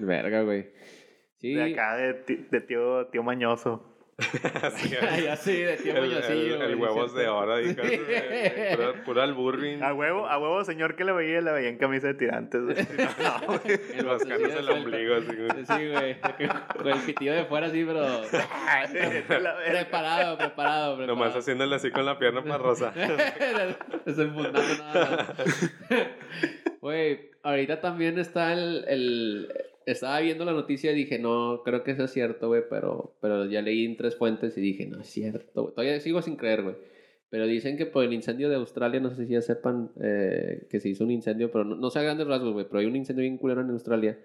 Verga, güey. Sí. De acá de tío, tío mañoso. Así, de tío el, Muñozillo, el- el güey, huevos de oro, Sí. puro, puro alburring. A huevo, a huevo, señor que le veía, le veía en camisa de tirantes. No, güey. El de del suelta. ombligo, así, güey. Sí, güey. Con el pitillo de fuera, así, pero. Preparado, preparado, preparado. Nomás haciéndole así con la pierna para rosa. Desenfundando nada. Güey, ahorita también está el, el- Estaba viendo la noticia y dije, no, creo que eso es cierto, güey, pero, pero ya leí en tres fuentes y dije, no es cierto, güey. Todavía sigo sin creer, güey. Pero dicen que por el incendio de Australia, no sé si ya sepan eh, que se hizo un incendio, pero no, no sé a grandes rasgos, güey, pero hay un incendio bien culero en Australia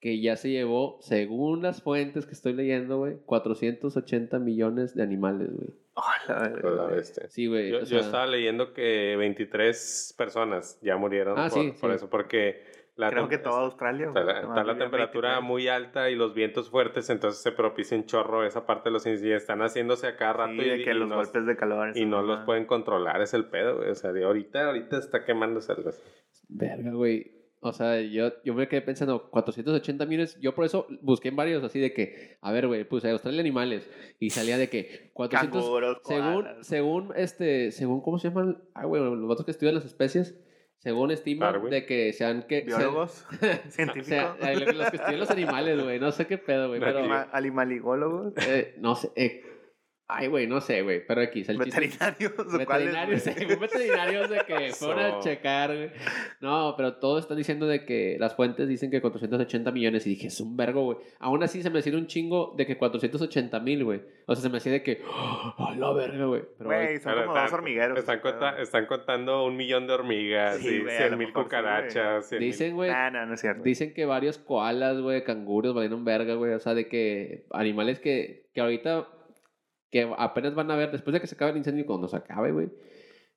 que ya se llevó, según las fuentes que estoy leyendo, güey, 480 millones de animales, güey. Oh, la verga, Con la güey. bestia. Sí, güey. Yo, o yo sea, estaba leyendo que 23 personas ya murieron Ah, por, sí, por sí. eso, porque la Creo que toda Australia. está güey, la, está la temperatura 23. muy alta y los vientos fuertes, entonces se propicia un chorro esa parte de los incendios. Están haciéndose a cada rato Sí, y, de que y los no, golpes de calor. y no los pueden controlar, es el pedo, güey. O sea, de ahorita, ahorita está quemándose algo así. Verga, güey. O sea, yo, yo me quedé pensando, 480 millones. Yo por eso busqué en varios así de que, a ver, güey, puse Australia animales. Y salía de que 400. Canguros, según, según, este, según, ¿cómo se llaman? Ah, güey, los vatos que estudian las especies. Según Darwin. de que sean que. Biólogos, científicos, sea, los que estudian los animales, güey. No sé qué pedo, güey. Pero. anima- animaligólogos, eh, no sé. eh, ay, güey, no sé, güey. Pero aquí, el chiste- veterinarios, ¿o Veterinarios, güey? según veterinarios de que fueron a checar, güey. No, pero todos están diciendo de que las fuentes dicen que 480 millones y dije, es un vergo, güey. Aún así se me hacía un chingo de que 480 mil, güey. O sea, se me hacía de que, ¡ah, la verga, güey! Pero, Güey, son Pero como dos están- hormigueros. Están, ese pedo. conta- están contando un millón de hormigas, Sí, y a 100 lo mil sí, cucarachas. 100,000 dicen, güey, Ah, no, no es cierto. dicen que varios koalas, güey, canguros valieron verga, güey. O sea, de que animales que, que ahorita, que apenas van a ver, después de que se acabe el incendio, cuando se acabe, güey,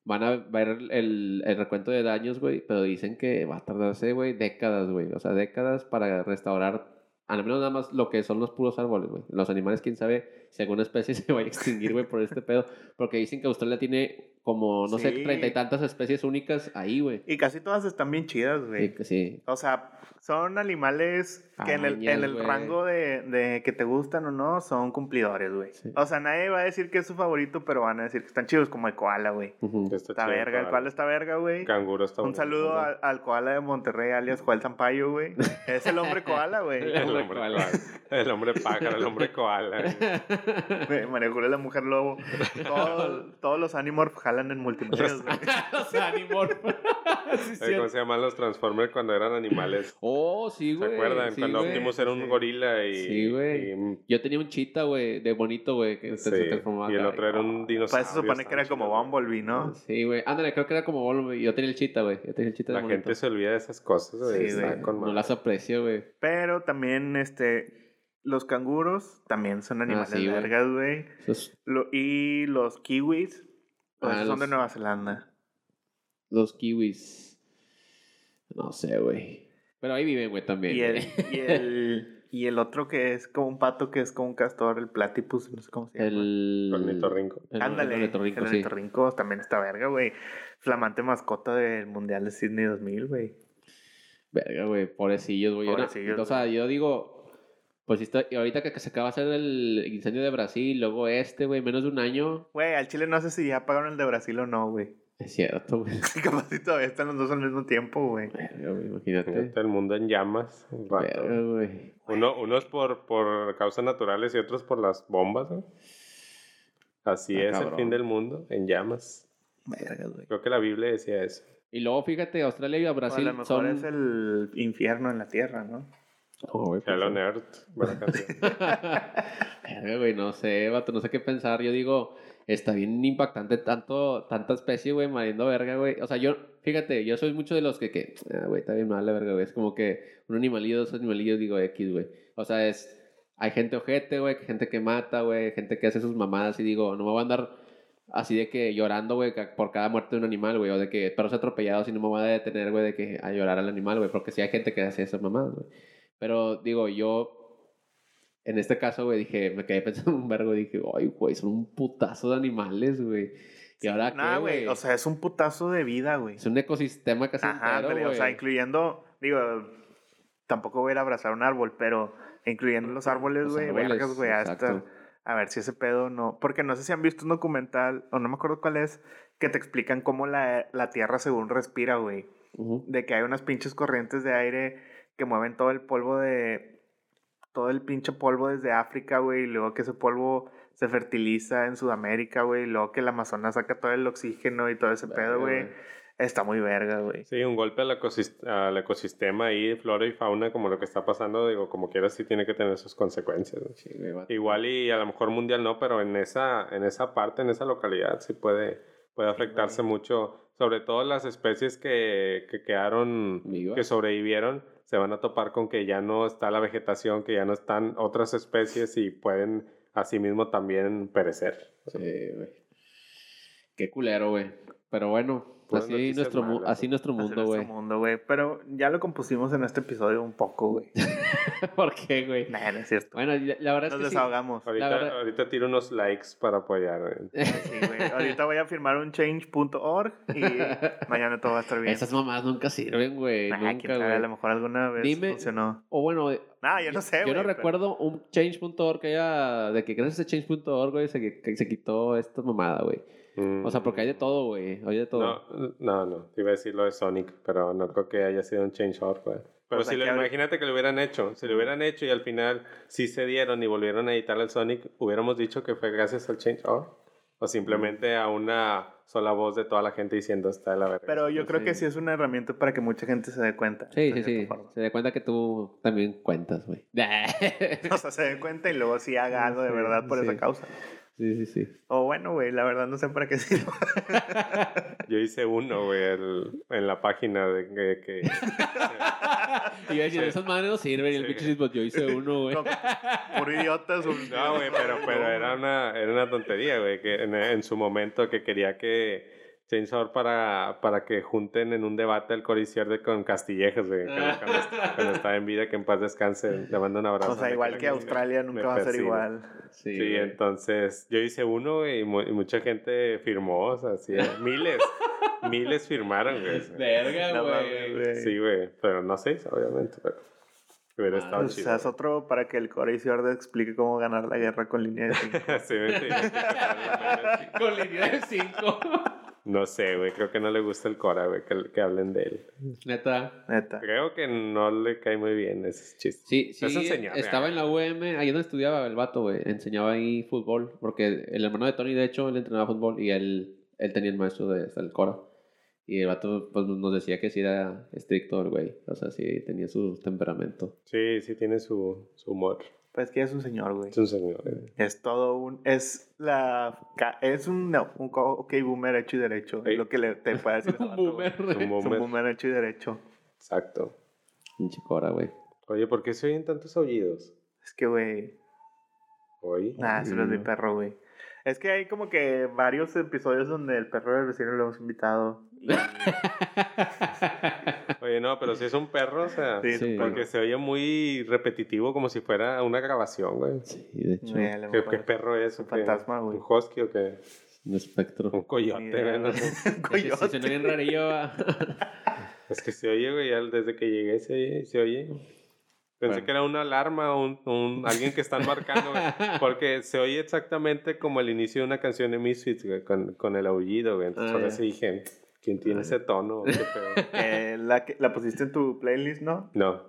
van a ver el, el recuento de daños, güey. Pero dicen que va a tardarse, güey, décadas, güey. O sea, décadas para restaurar, al menos nada más lo que son los puros árboles, güey. Los animales, quién sabe si alguna especie se vaya a extinguir, güey, por este pedo. Porque dicen que Australia tiene como, no sé, Sí. treinta y tantas especies únicas ahí, güey. Y casi todas están bien chidas, Sí, güey. que sí. O sea, son animales que en el, en el rango de, de que te gustan o no, son cumplidores, güey. Sí. O sea, nadie va a decir que es su favorito, pero van a decir que están chidos, como el koala, güey. Está Está chido, verga, el koala está verga, güey. Canguro está Un saludo al, al koala de Monterrey, alias Joel Zampayo, güey. Es el hombre koala, güey. El hombre, koala. el hombre pájaro, el hombre koala. María Julia la mujer lobo. Todo- todos los Animorph jalan en multimedios, güey. Los Animorph. Sí. ¿Cómo se llaman los Transformers cuando eran animales? Oh, sí, ¿Se güey. acuerdan? Sí, cuando güey. Optimus era un sí. gorila y... Sí, güey. y- Yo tenía un chita, güey, de bonito, güey, que se transformaba y el otro era un dinosaurio. Para eso se supone que era como chido. Bumblebee, ¿no? Sí, güey. Ándale, creo que era como Volvo, Yo tenía el chita, güey. Yo tenía el chita de La bonito. gente se olvida de esas cosas. güey, No las aprecio, güey. Pero también, este... Los canguros también son animales Ah, sí, vergas, güey. Lo- y los kiwis, pues, Ah, esos son de Nueva Zelanda. los kiwis. No sé, güey. Pero ahí viven, güey, también. Y el, y el, Y el otro que es como un pato que es como un castor, el platypus, no sé cómo se llama. El. Ornitorrinco. Ándale, el ornitorrinco, el sí. también está verga, güey. Flamante mascota del Mundial de Sydney 2000, güey. Verga, güey, pobrecillos, güey. Yo no- Pobrecillos, O sea, yo digo, pues sí está, y ahorita que, que se acaba de hacer el incendio de Brasil, luego este, güey, menos de un año. Güey, al Chile no sé si ya pagaron el de Brasil o no, güey. Es cierto, güey. Capaz si todavía están los dos al mismo tiempo, güey. Verga, güey, imagínate. Fíjate, El mundo en llamas. un rato. Verga, güey. Uno, unos por, por causas naturales y otros por las bombas. ¿no? Así Ah, es el fin del mundo, en llamas. Verga, güey. Creo que la Biblia decía eso. Y luego, fíjate, Australia y O a Brasil lo mejor son... es el infierno en la tierra, ¿no? Oh, güey, pues, Hell on Earth, buena canción. Verga, güey, no sé, vato, no sé qué pensar. Yo digo, está bien impactante tanto, tanta especie, güey, mariendo verga, güey. O sea, yo, fíjate, yo soy mucho de los que, que ah, güey, está bien mal la verga, güey. Es como que un animalillo, dos animalillos, digo X, güey. O sea, es, hay gente ojete, güey, gente que mata, güey, gente que hace sus mamadas y digo, no me voy a andar así de que llorando, güey, por cada muerte de un animal, güey, o de que perros atropellados y no me voy a detener, güey, de que a llorar al animal, güey, porque sí hay gente que hace esas mamadas, güey. Pero digo, yo en este caso, güey, dije, me quedé pensando un vergo y dije, ay, güey, son un putazo de animales, güey. Y ahora Nah, qué, güey. O sea, es un putazo de vida, güey. es un ecosistema casi Ajá, entero, ándale, güey. o sea, incluyendo, digo, tampoco voy a ir a abrazar un árbol, pero incluyendo los árboles, Los güey, árboles, vergas, güey, hasta a ver si ese pedo no, porque no sé si han visto un documental, o no me acuerdo cuál es, que te explican cómo la, la Tierra según respira, güey, de que hay unas pinches corrientes de aire que mueven todo el polvo de, todo el pinche polvo desde África, güey, y luego que ese polvo se fertiliza en Sudamérica, güey, y luego que el Amazonas saca todo el oxígeno y todo ese Verga, pedo, güey. Está muy verga, güey. Sí, un golpe al, ecosis- al ecosistema ahí, flora y fauna, como lo que está pasando, digo, como quiera, sí tiene que tener sus consecuencias. ¿no? Sí. Igual y a lo mejor mundial no, pero en esa, en esa parte, en esa localidad, sí puede, puede afectarse mucho. Sobre todo las especies que, que quedaron, Vivas. que sobrevivieron, se van a topar con que ya no está la vegetación, que ya no están otras especies y pueden asimismo también perecer. Sí, güey. Qué culero, güey. Pero bueno, Así nuestro, mu- malas, así nuestro mundo, güey. nuestro mundo, güey. Pero ya lo compusimos en este episodio un poco, güey. ¿Por qué, güey? Nah, no es cierto. Bueno, la, la verdad Nos es que sí. desahogamos. Ahorita, verdad- ahorita tiro unos likes para apoyar. eh. Sí, güey. Ahorita voy a firmar un change.org y mañana todo va a estar bien. Esas mamás nunca sirven, güey. Nah, nunca, sabe, a güey. lo mejor alguna vez Dime- funcionó. O bueno, Nah, yo no sé, Yo güey, no pero- recuerdo un change.org que haya. De que gracias a change.org, güey, se, que se quitó esta mamada, güey. Mm. O sea, porque hay de todo, güey. Hay de todo. No, no, no. Te iba a decir lo de Sonic, pero no creo que haya sido un change.org, güey. Pero Pues si lo, que imagínate que lo hubieran hecho. Si lo hubieran hecho y al final sí se dieron y volvieron a editar el Sonic, ¿hubiéramos dicho que fue gracias al change.org? O simplemente a una sola voz de toda la gente diciendo está de la verga. Pero yo Pues creo sí. que sí es una herramienta para que mucha gente se dé cuenta. Sí, sí, sí. forma. Se da cuenta que tú también cuentas, güey. O sea, se dé cuenta y luego sí haga algo de verdad por sí. esa causa. Sí, sí, sí. O bueno, güey, la verdad no sé para qué sirve. Yo hice uno, güey, el- en la página de que... que- y yo decía, esas madres no sirven. Y el Sí. pinche chismos, yo hice uno, güey. Por idiotas. un- No, güey, pero, pero era, una, era una tontería, güey, que en, en su momento que quería que Chainsaw para, para que junten en un debate el Coricierde con Castillejas, güey, cuando, cuando, cuando estaba en vida, que en paz descanse, le mando un abrazo. O sea, igual que Australia me nunca va a ser igual. Sí, Sí, entonces yo hice uno güey, y, mu- y mucha gente firmó, o sea, sí, miles, miles firmaron, güey. Verga, güey. Sí, güey, pero no sé, obviamente, pero hubiera Ah, estado O chido. sea, es otro para que el Core y Ciorda explique cómo ganar la guerra con línea de cinco. Sí, me entiendes. Con línea de 5. No sé, güey, creo que no le gusta el Cora, güey, que, que hablen de él. Neta. Neta. Creo que no le cae muy bien ese chiste. Sí, sí. Señor, estaba ya. en la UM, ahí donde estudiaba el vato, güey. Enseñaba ahí fútbol. Porque el hermano de Tony, de hecho, él entrenaba fútbol y él, él tenía el maestro de del Cora. Y el vato pues, nos decía que sí era estricto el güey. O sea, sí tenía su temperamento. Sí, sí tiene su, su humor. Pues que es un señor, güey. Es un señor. güey. Es todo un. Es la. Es un. No, un ok, boomer hecho y derecho. Es lo que le, te puede decir. Un boomer. Es un Es un boomer. hecho y derecho. Exacto. Pinche Cora, güey. Oye, ¿por qué se oyen tantos aullidos? Es que, güey. Hoy. Nah, se los mi perro, güey. Es que hay como que varios episodios donde el perro del vecino lo hemos invitado. y- Oye, no, pero si es un perro, o sea, Sí, porque se oye muy repetitivo como si fuera una grabación, güey. Sí, de hecho, ¿Qué, perro es? un fantasma, güey. ¿Un husky o qué? un espectro. Un coyote, güey. no güey. sé. Un coyote. suena bien rarillo. Es que se oye, güey, desde que llegué se oye. Se oye. Pensé Bueno. que era una alarma o un, un- alguien que están marcando, güey. Porque se oye exactamente como el inicio de una canción de Misfits, güey, con, con el aullido, güey. Entonces Ah, por ya. eso dije, ¿quién tiene ese tono? ¿Qué pedo? Eh, la, que- la pusiste en tu playlist, ¿no? No.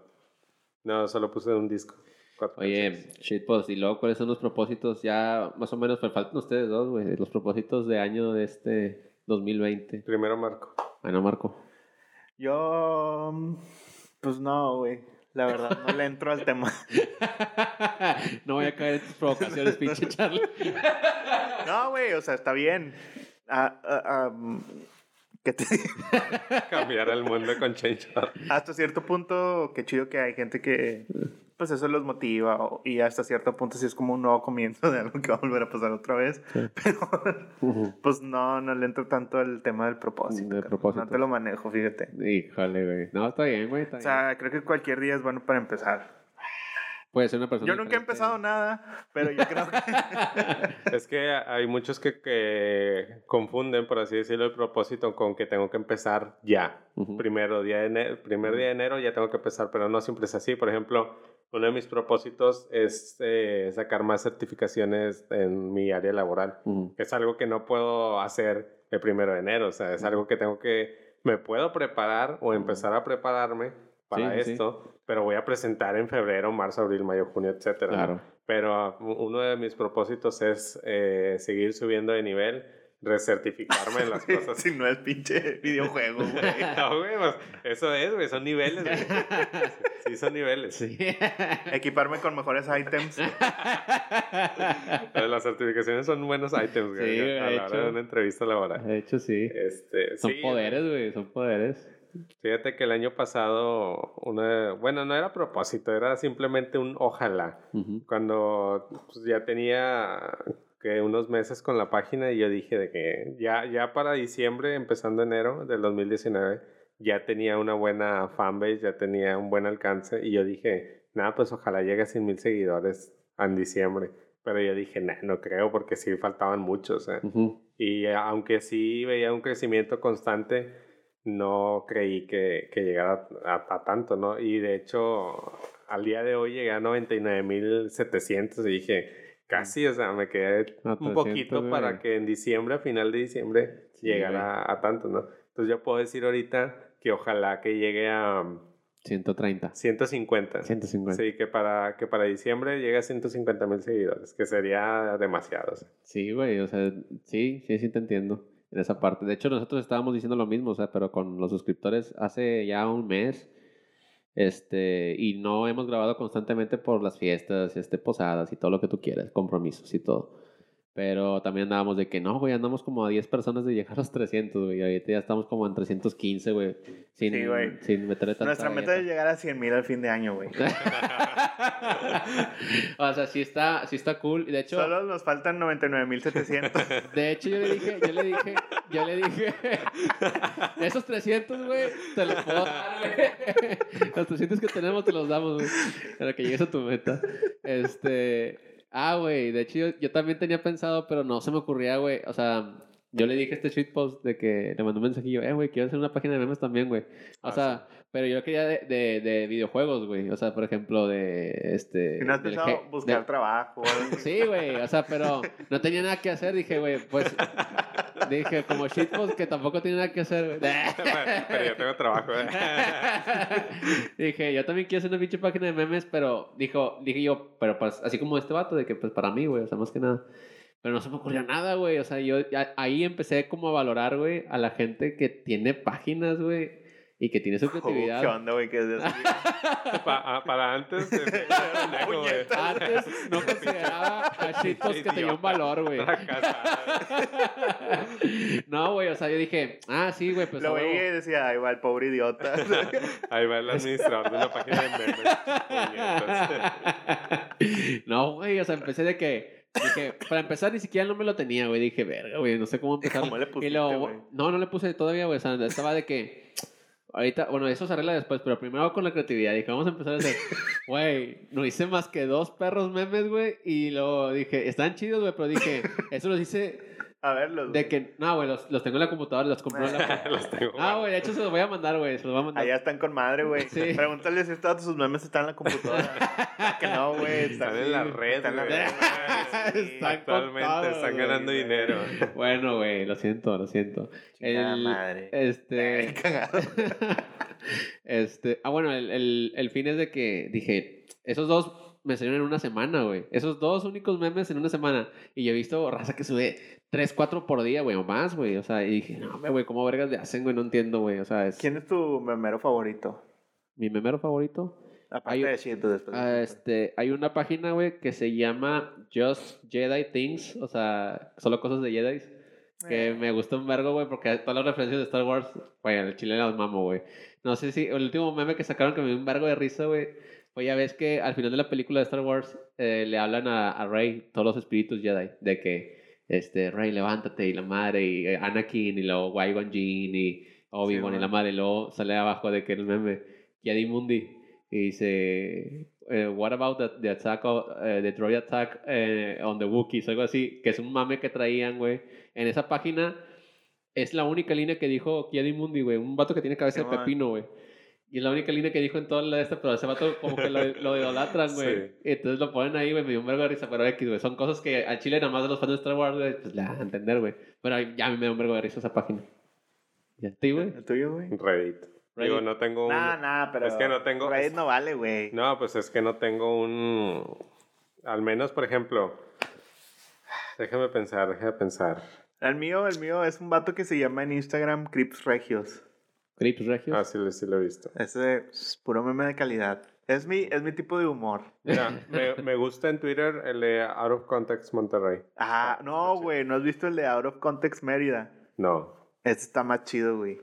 No, solo puse un disco. Cuatro Oye, canciones. shitpost, y luego, ¿cuáles son los propósitos? Ya, más o menos, pues faltan ustedes dos, güey. Los propósitos de año de este 2020. Primero Marco. Bueno, Marco. Yo. mm, Pues no, güey. La verdad, no le entro al tema. no voy a caer en tus provocaciones, pinche Charlie. No, güey, o sea, está bien. Ah, ah, ¿Qué te digo? Cambiar el mundo con Change. Hasta cierto punto, qué chido que hay gente que, pues eso los motiva. o- y hasta cierto punto sí es como un nuevo comienzo de algo que va a volver a pasar otra vez. Pero, pues no, no le entro tanto al tema del propósito. Carnal. propósito. No te lo manejo, fíjate. Híjole, güey. No, está bien, güey. Está O sea, creo que cualquier día es bueno para empezar. bien. Puede ser una persona. Yo nunca he diferente. empezado nada, pero yo creo que... Es que hay muchos que, que confunden, por así decirlo, el propósito con que tengo que empezar ya. Ujú. Primero día de enero, primer día de enero ya tengo que empezar, pero no siempre es así. Por ejemplo, uno de mis propósitos es eh, sacar más certificaciones en mi área laboral. Ujú. Es algo que no puedo hacer el primero de enero, o sea, es algo que tengo que, me puedo preparar o empezar a prepararme para Sí, sí. esto, pero voy a presentar en febrero, marzo, abril, mayo, junio, etcétera. Claro. Pero uh, uno de mis propósitos es eh, seguir subiendo de nivel, recertificarme en las cosas. si no es pinche videojuego, güey. No, güey, pues, eso es, güey, son niveles, güey. Sí, son niveles. Sí. Equiparme con mejores items. Pero las certificaciones son buenos items, güey, Sí, a la hora hecho. de una entrevista laboral. De hecho, sí. Este, Son sí, poderes, güey. Son poderes. Fíjate que el año pasado, una, bueno, no era propósito, era simplemente un ojalá. Cuando pues, ya tenía que unos meses con la página y yo dije de que ya, ya para diciembre, empezando enero del 2019, ya tenía una buena fanbase, ya tenía un buen alcance y yo dije, nada, pues ojalá llegue a 100 mil seguidores en diciembre. Pero yo dije, nah, no creo porque sí faltaban muchos. ¿eh? Ujú. Y eh, aunque sí veía un crecimiento constante, no creí que, que llegara a, a tanto, ¿no? Y de hecho, al día de hoy llegué a 99.700 y dije, casi, o sea, me quedé A un 300, poquito para que en diciembre, a final de diciembre, Sí, llegara a tanto, ¿no? Entonces yo puedo decir ahorita que ojalá que llegue a um, 130. 150. 150. Sí, que para, que para diciembre llegue a 150 mil seguidores, que sería demasiado. o sea. Sí, güey, o sea, sí, sí, sí te entiendo en esa parte. De hecho, nosotros estábamos diciendo lo mismo, o sea, pero con los suscriptores hace ya un mes, este, y no hemos grabado constantemente por las fiestas, este, posadas y todo lo que tú quieras, compromisos y todo. Pero también andábamos de que no, güey, andamos como a 10 personas de llegar a los 300, güey, y ahorita ya estamos como en 315, güey, sin, Sí, güey. sin meterle tanta Nuestra meta es llegar a 100 mil al fin de año, güey. o sea, sí está, sí está cool, de hecho... Solo nos faltan 99.700. De hecho, yo le dije, yo le dije, yo le dije, esos 300, güey, te los puedo dar, güey. Los 300 que tenemos te los damos, güey, para que llegues a tu meta. Este, ah, güey, de hecho yo, yo también tenía pensado, pero no se me ocurría, güey, o sea, yo le dije a este shitpost de que le mandó un mensajillo, eh, güey, quiero hacer una página de memes también, güey. O Ah, sea, pero yo quería de, de, de videojuegos, güey, o sea, por ejemplo, de, este... No has pensado buscar trabajo. Sí, güey, o sea, pero no tenía nada que hacer, dije, güey, pues dije, como shitpost que tampoco tiene nada que hacer, güey. Pero yo tengo trabajo. ¿eh? dije, yo también quiero hacer una pinche página de memes, pero dijo, dije yo, pero pues así como este vato, de que pues para mí, güey, o sea, más que nada. Pero no se me ocurrió nada, güey. O sea, yo ahí empecé como a valorar, güey, a la gente que tiene páginas, güey, y que tiene su Oh, creatividad. ¿Qué onda, güey? ¿Qué es eso? Pa- ah, para antes. de-. Antes no consideraba a shitpost que tenía un valor, güey. No, güey, o sea, yo dije, ah, sí, güey, pues. Lo veía y decía, ay, va el pobre idiota. Ahí va el administrador de una página de memes. No, güey, o sea, empecé de que Dije, para empezar, ni siquiera no me lo tenía, güey. Dije, verga, güey, no sé cómo empezar. ¿Cómo le y pusiste, luego, güey? no, no le puse todavía, güey. O sea, estaba de que. Ahorita, bueno, eso se arregla después, pero primero con la creatividad. Dije, vamos a empezar a hacer. Güey, no hice más que dos perros memes, güey. Y luego dije, están chidos, güey, pero dije, eso los hice A verlos. de que. No, güey, los, los tengo en la computadora, los compré en la. Los tengo Ah, güey, de hecho se los voy a mandar, güey. Se los voy a mandar. Allá están con madre, güey. Sí. Pregúntale si todos sus memes están en la computadora. que no, güey. Están en la red, Están en la güey. red. Están Actualmente contados, están ganando dinero. Bueno, güey, lo siento, lo siento. Chingada El- madre. Este. Cagado. este. Ah, bueno, el, el, el fin es de que dije, esos dos me salieron en una semana, güey. Esos dos únicos memes en una semana. Y yo he visto raza que sube 3, 4 por día, güey, o más, güey. O sea, y dije, no, güey, ¿cómo vergas le hacen, güey? No entiendo, güey. O sea, es ¿Quién es tu memero favorito? mi memero favorito. Aparte Hay- de Shit, después. de Ah, este, hay una página, güey, que se llama Just Jedi Things, o sea, solo cosas de Jedi. Que Eh. me gusta un vergo, güey, porque todas las referencias de Star Wars, güey, el chile las mamo, güey. No sé si el último meme que sacaron que me dio un vergo de risa, güey. Fue ya ves que al final de la película de Star Wars eh, le hablan a, a Rey, todos los espíritus Jedi, de que, este, Rey, levántate, y la madre, y eh, Anakin, y luego Qui-Gon Jinn, y Obi-Wan, Sí, y la madre, y luego sale abajo de que el meme, Yadi Mundi, y dice, eh, what about the, the attack, of, eh, the droid attack eh, on the Wookiees, algo así, que es un mame que traían, güey. En esa página es la única línea que dijo Kiadi Mundi, güey, un vato que tiene cabeza de pepino, güey. Y es la única línea que dijo en toda la de esta, pero ese vato como que lo, lo idolatran, güey. Sí. Entonces lo ponen ahí, güey, me dio un vergo de risa, pero X, güey. Son cosas que al chile nada más de los fans de Star Wars, güey, pues la a entender, güey. Pero ya a mí me dio un vergo de risa esa página. ¿Y a ti, güey? ¿El tuyo, güey? Reddit. Digo, Reddit. no tengo un... Nah, nah, pero. Es que no tengo- Reddit no vale, güey. No, pues es que no tengo un... Al menos, por ejemplo... Déjame pensar, déjame pensar. El mío, el mío es un vato que se llama en Instagram Crips Regios. Crips Regios. Ah, sí, lo- sí lo he visto. Ese es puro meme de calidad. Es mi, es mi tipo de humor. Mira, me, me gusta en Twitter el de Out of Context Monterrey. Ah, no, güey, ¿no has visto el de Out of Context Mérida? No. Este está más chido, güey.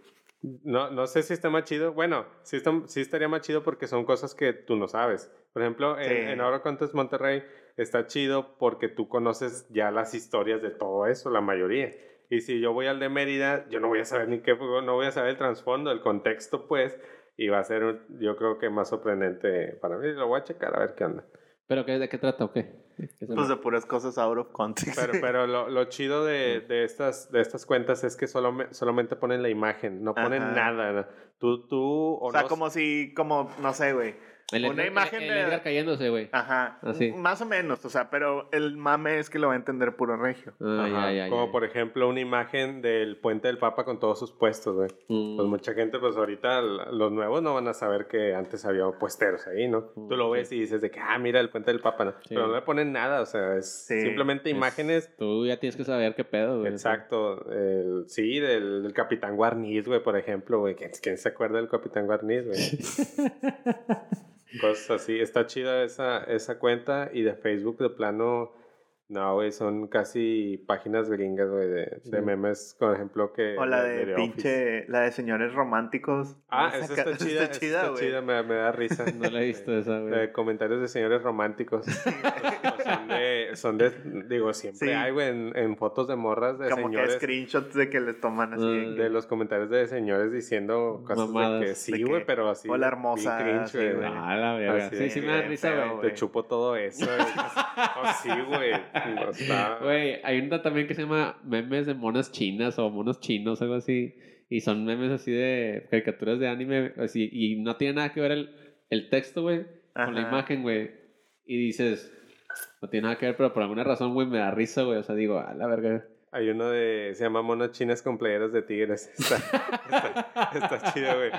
No, no sé si está más chido. Bueno, sí, está- sí estaría más chido porque son cosas que tú no sabes. Por ejemplo, en, Sí. en Out of Context Monterrey está chido porque tú conoces ya las historias de todo eso, la mayoría. Y si yo voy al de Mérida, yo no voy a saber ni qué, no voy a saber el trasfondo, el contexto, pues, y va a ser, un- yo creo que más sorprendente para mí. Lo voy a checar a ver qué onda. ¿Pero qué, de qué trata o qué? ¿Qué Pues de puras cosas out of context. Pero, pero lo, lo chido de, de, estas, de estas cuentas es que solo, solamente ponen la imagen, no ponen Ajá. nada. Tú, tú, o sea, no- como si, como, no sé, güey. El una Edgar- imagen el, de- el Edgar cayéndose, güey. Ajá. Así. Más o menos, o sea, pero el mame es que lo va a entender puro regio. Ah, Ajá, ya, ya, como ya. por ejemplo una imagen del puente del Papa con todos sus puestos, güey. Mm. Pues mucha gente, pues ahorita los nuevos no van a saber que antes había puesteros ahí, ¿no? Mm, Tú lo ves y dices de que, ah, mira el puente del Papa, ¿no? Sí. Pero no le ponen nada, o sea, es Sí, simplemente Es- imágenes. Tú ya tienes que saber qué pedo, güey. Exacto, el- sí, del, del Capitán Guarniz, güey, por ejemplo, güey. ¿Quién, quién se acuerda del Capitán Guarniz, güey? Cosas así. Está chida esa, esa cuenta y de Facebook de plano, no, güey, son casi páginas gringas, güey, de, de Sí. memes, por ejemplo, que... O la de, The Office. pinche, la de señores románticos. Ah, Esa esa ca- está chida, está chida, me, me da risa. No la he visto esa, güey. De comentarios de señores románticos. Pues son, de, son de, digo, siempre Sí. hay, güey, en, en fotos de morras de Como que señores. screenshots de que les toman así. Ah, de que- De los comentarios de señores diciendo cosas Mamadas. de que De sí, que, güey, pero así. "Hola, hermosa", cringe, güey. güey. Ah, la verga. Sí, de sí me que da risa, güey. Te chupo todo eso. güey. oh, sí, güey. No está- Güey, hay una también que se llama memes de monas chinas o monos chinos, algo así. Y son memes así de caricaturas de anime, así. Y no tiene nada que ver el, el texto, güey, con la imagen, güey. Y dices, no tiene nada que ver, pero por alguna razón, güey, me da risa, güey. O sea, digo, a la verga. Hay uno de. Se llama Monas Chinas con playeras de tigres. Está, está, está chido, güey.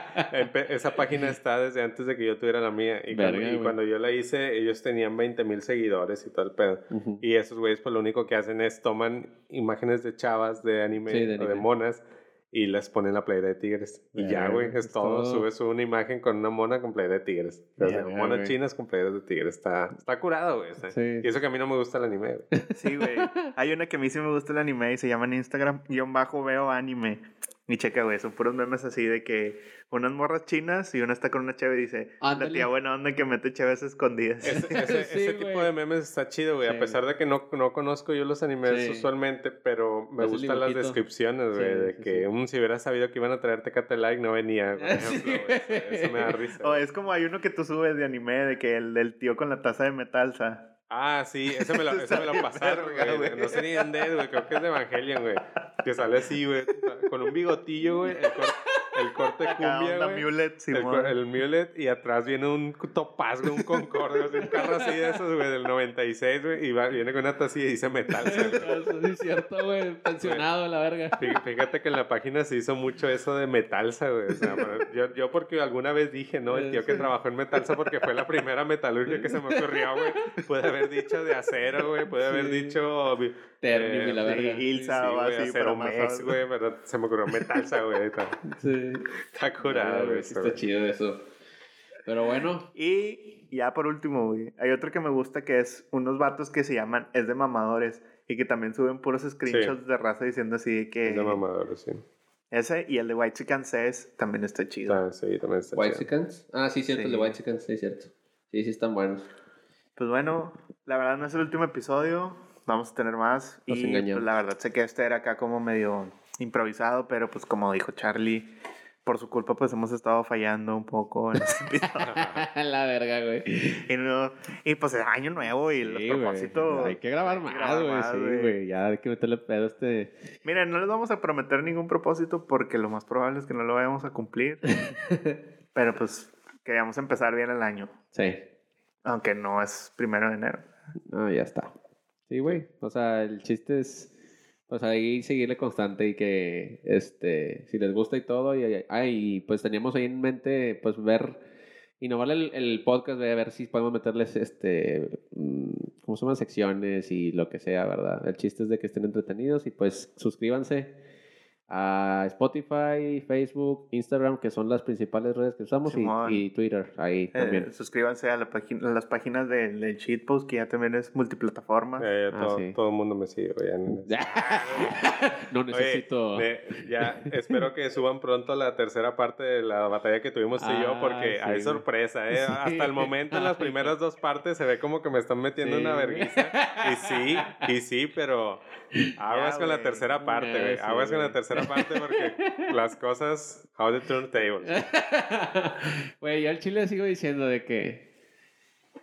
Esa página está desde antes de que yo tuviera la mía. Y, cuando, y yo la hice, ellos tenían 20 mil seguidores y todo el pedo. Y esos güeyes, pues lo único que hacen es toman imágenes de chavas de anime, Sí, de o de anime. monas y les ponen la playera de tigres. Y ya, güey, es es todo. todo. Subes una imagen con una mona con playera de tigres. O sea, Verga, monas chinas con playeras de tigres. Está, está curado, güey. Sí. Y eso que a mí no me gusta el anime, güey. Sí, güey. Hay una que a mí sí me gusta el anime y se llama en Instagram, guion bajo veo anime. Y checa, güey, son puros memes así de que unas morras chinas y una está con una cheve y dice, la Ándale. tía buena onda que mete cheves escondidas. Ese, ese- Sí, ese güey. tipo de memes está chido, güey. Sí. A pesar de que no, no conozco yo los animes Sí. usualmente, pero me gustan las descripciones, güey. Sí, de sí, que sí. "Mm, si hubiera sabido que iban a traerte Like no venía, por ejemplo, güey. Eso, eso me da risa. O es como hay uno que tú subes de anime de que el del tío con la taza de metalsa. Ah, sí, ese me lo, ese me lo pasaron, güey. güey. No sé ni dónde es, güey. Creo que es de Evangelion, güey. Que sale así, güey. Con un bigotillo, güey. El, cor- el corte cumbia, güey. mulet, El, Simón. co- el mulet y atrás viene un topaz, güey, un Concorde, así, un carro así de esos, güey, del 96, güey, y va- viene con una tacilla y dice metal. Eso sí es cierto, güey. Pensionado, la verga. Fí- Fíjate que en la página se hizo mucho eso de Metalsa, güey. O sea, yo, yo porque alguna vez dije, ¿no? El tío que trabajó en Metalsa porque fue la primera metalurgia que se me ocurrió, güey. Puede haber dicho de acero, güey. Puede haber Sí. dicho... eh, Ternium y la sí, verga. Ilsa. Sí, o así, acero mex, güey. Pero se me ocurrió Metalsa, güey. Sí. está curado, güey. sí está chido eso. Pero bueno. Y ya por último, güey, hay otro que me gusta que es unos vatos que se llaman Es de Mamadores y que también suben puros screenshots de raza diciendo así de que... Es de mamador, sí. Ese y el de White Chicken Says también está chido. Ah, sí, también está White chido. Chickens. Ah, sí, cierto, el de Sí. White Chickens, sí, cierto. Sí, sí, están buenos. Pues bueno, la verdad no es el último episodio, vamos a tener más. Nos y engañamos. pues, la verdad sé que este era acá como medio improvisado, pero pues como dijo Charlie, por su culpa pues hemos estado fallando un poco en este episodio. la verga, güey. y, no- y, pues es año nuevo y los güey. propósitos... Hay que grabar más, güey. Sí, güey. güey. Ya hay que meterle pedo a este. Miren, no les vamos a prometer ningún propósito porque lo más probable es que no lo vayamos a cumplir. pero pues queríamos empezar bien el año, Sí. aunque no es primero de enero. No, ya está. Sí, güey. O sea, el chiste es. Pues ahí seguirle constante y que, este, si les gusta y todo, y, ah, y pues teníamos ahí en mente, pues ver, innovar el, el podcast, a ver si podemos meterles, este, mm, ¿cómo se llaman? Secciones y lo que sea, ¿verdad? El chiste es de que estén entretenidos y pues suscríbanse a Spotify, Facebook, Instagram, que son las principales redes que usamos, y, Twitter, ahí Eh, también. suscríbanse a, la página- a las páginas del, del Shitpost, que ya también es multiplataforma. Eh, Ah, todo, sí. todo el mundo me sigue, en- no Oye, necesito... de- ya espero que suban pronto la tercera parte de la batalla que tuvimos tú y yo Ah, porque sí, hay sorpresa, ¿eh? Sí. Hasta el momento en las primeras dos partes se ve como que me están metiendo Sí, una vergüenza. Y sí, y sí, pero aguas Ya, con la tercera parte, Ya, güey. Aguas con la güey. Tercera parte porque las cosas, how the turntables. Güey, yo al chile sigo diciendo de que.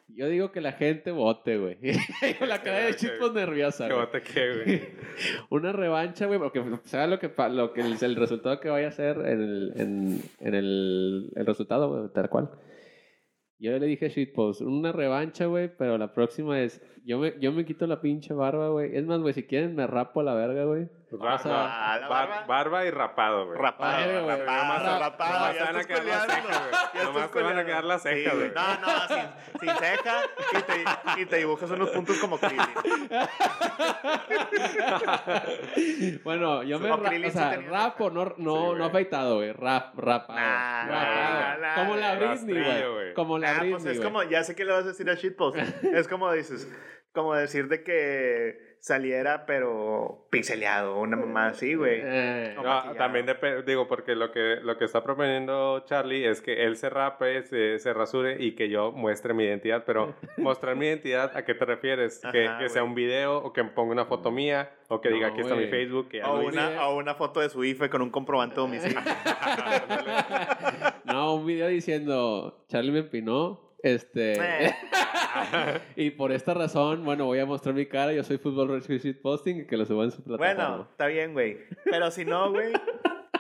Yo digo que la gente vote, güey. Con la cara de que- chipos nerviosa. Que bote que, güey. Una revancha, güey, porque sea lo que, lo que el, el resultado que vaya a ser en el, en, en el, el resultado, güey, tal cual. Yo le dije Shitpost, una revancha, güey, pero la próxima es, yo me, yo me quito la pinche barba, güey. Es más, güey, si quieren me rapo a la verga, güey. Ra- sea, Ah, bar- barba. barba y rapado, güey. Rapado, güey. rapado, rapado, nomás van a estás quedar las culeando. cejas, güey. Ya Nomás estás te van a quedar las Sí, cejas, güey. No, no, sin, sin ceja y te, y te dibujas unos puntos como Krillin. bueno, yo me ra- o sea, rapo, no, no, Sí, no afeitado, güey. Rap, rapado. Nah, rapado. nah, nah, como la Britney, rastrillo, güey. güey. Como la Ah, Britney, pues es güey. como, ya sé que le vas a decir a Shitpost. Es como dices, como decir de que saliera, pero pixeleado, una mamá así, güey. Eh, No, también depende, digo, porque lo que, lo que está proponiendo Charlie es que él se rape, se, se rasure y que yo muestre mi identidad, pero mostrar mi identidad, ¿a qué te refieres? que, Ajá, que sea un video o que ponga una foto mía o que diga aquí está mi. Facebook. Que O una, o una foto de su IFE con un comprobante de homicidio. no, un video diciendo, Charlie me empinó, este... Eh. y por esta razón, bueno, voy a mostrar mi cara, yo soy Fútbol Rescue Shit Posting y que lo suba en su plataforma. Bueno, está bien, güey. Pero si no, güey,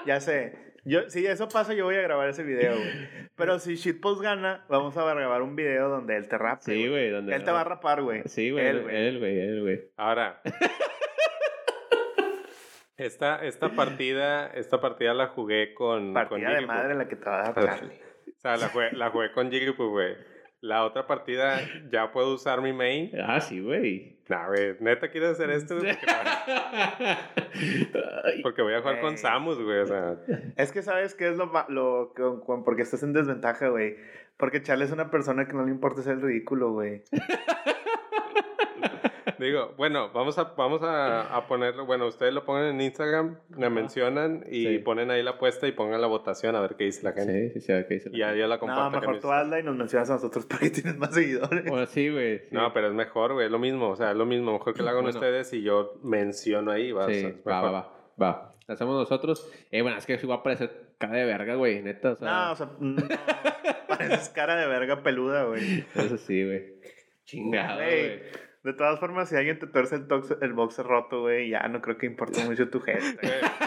ya sé. Yo, si eso pasa, yo voy a grabar ese video, güey. Pero si Shitpost gana, vamos a grabar un video donde él te rape. Sí, güey. donde Él te va a rapar, güey. Sí, güey. Él, güey. él, güey, él, güey. Ahora. Esta, esta partida, esta partida la jugué con, con Partida de madre la que te va a dar Charlie. O sea, la jugué, la jugué con Jigglypuff, güey. La otra partida ya puedo usar mi main. Ah, sí, güey. Nah, güey, neta quieres hacer esto? Porque, voy a jugar con. Samus, güey. O sea, Es que sabes qué es lo, lo que, con- porque estás en desventaja, güey. Porque Charlie es una persona que no le importa ser ridículo, güey. Digo, bueno, vamos a, vamos a, a ponerlo. Bueno, ustedes lo ponen en Instagram, me mencionan y Sí. ponen ahí la apuesta y pongan la votación a ver qué dice la gente. Sí, sí, sí, a ver qué dice. Y ya yo la No, comparto. con mejor tú hazla y nos mencionas a nosotros para que tienes más seguidores. Bueno, sí, güey. sí. No, pero es mejor, güey, es lo mismo. O sea, es lo mismo. Mejor que lo hagan Bueno. ustedes y yo menciono ahí. Va, o sea, va, va, va, va. La hacemos nosotros. Eh, bueno, es que sí va a parecer cara de verga, güey, neta. O sea, No, o sea, no. Pareces cara de verga peluda, güey. eso sí, güey. Chingado, güey. De todas formas, si alguien te tuerce el, tox- el boxer roto, güey, ya no creo que importe mucho tu gesto. Me-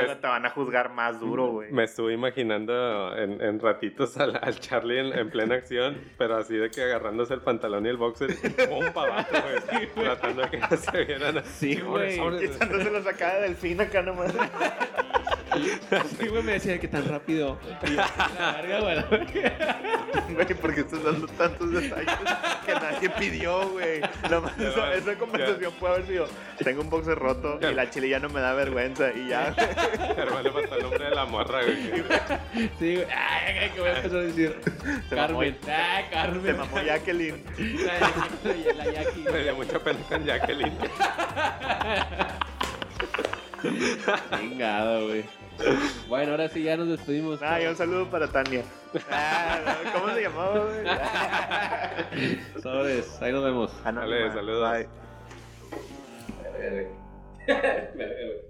Ya te van a juzgar más duro, güey. Me estuve imaginando en, en ratitos al, al Charlie en, en plena acción, pero así de que agarrándose el pantalón y el boxer, pum, para abajo, güey. tratando de que no se vieran así. Sí, güey. Quitándose la sacada de delfín acá nomás. Sí, güey, me decía que tan rápido. Yo, la verga, güey. Güey, porque estás dando tantos detalles que nadie pidió, güey. Ya, esa, esa conversación puede haber sido: Tengo un boxer roto y la chile ya no me da vergüenza. Y ya, Pero le faltó el nombre de la morra, güey. Sí, güey. Ay, que voy a empezar a decir. Se. Carmen. Ah, Carmen. se mamó Jacqueline. La, la Jackie. Me dio mucha pena con Jacqueline. Chingado, güey. Bueno, ahora sí ya nos despedimos. Ah, y un saludo para Tania. Ah, no, ¿Cómo se llamaba, güey? Sobres, ahí nos vemos. Anónima. Dale, saludos. Bye. Verga, güey. Verga, güey.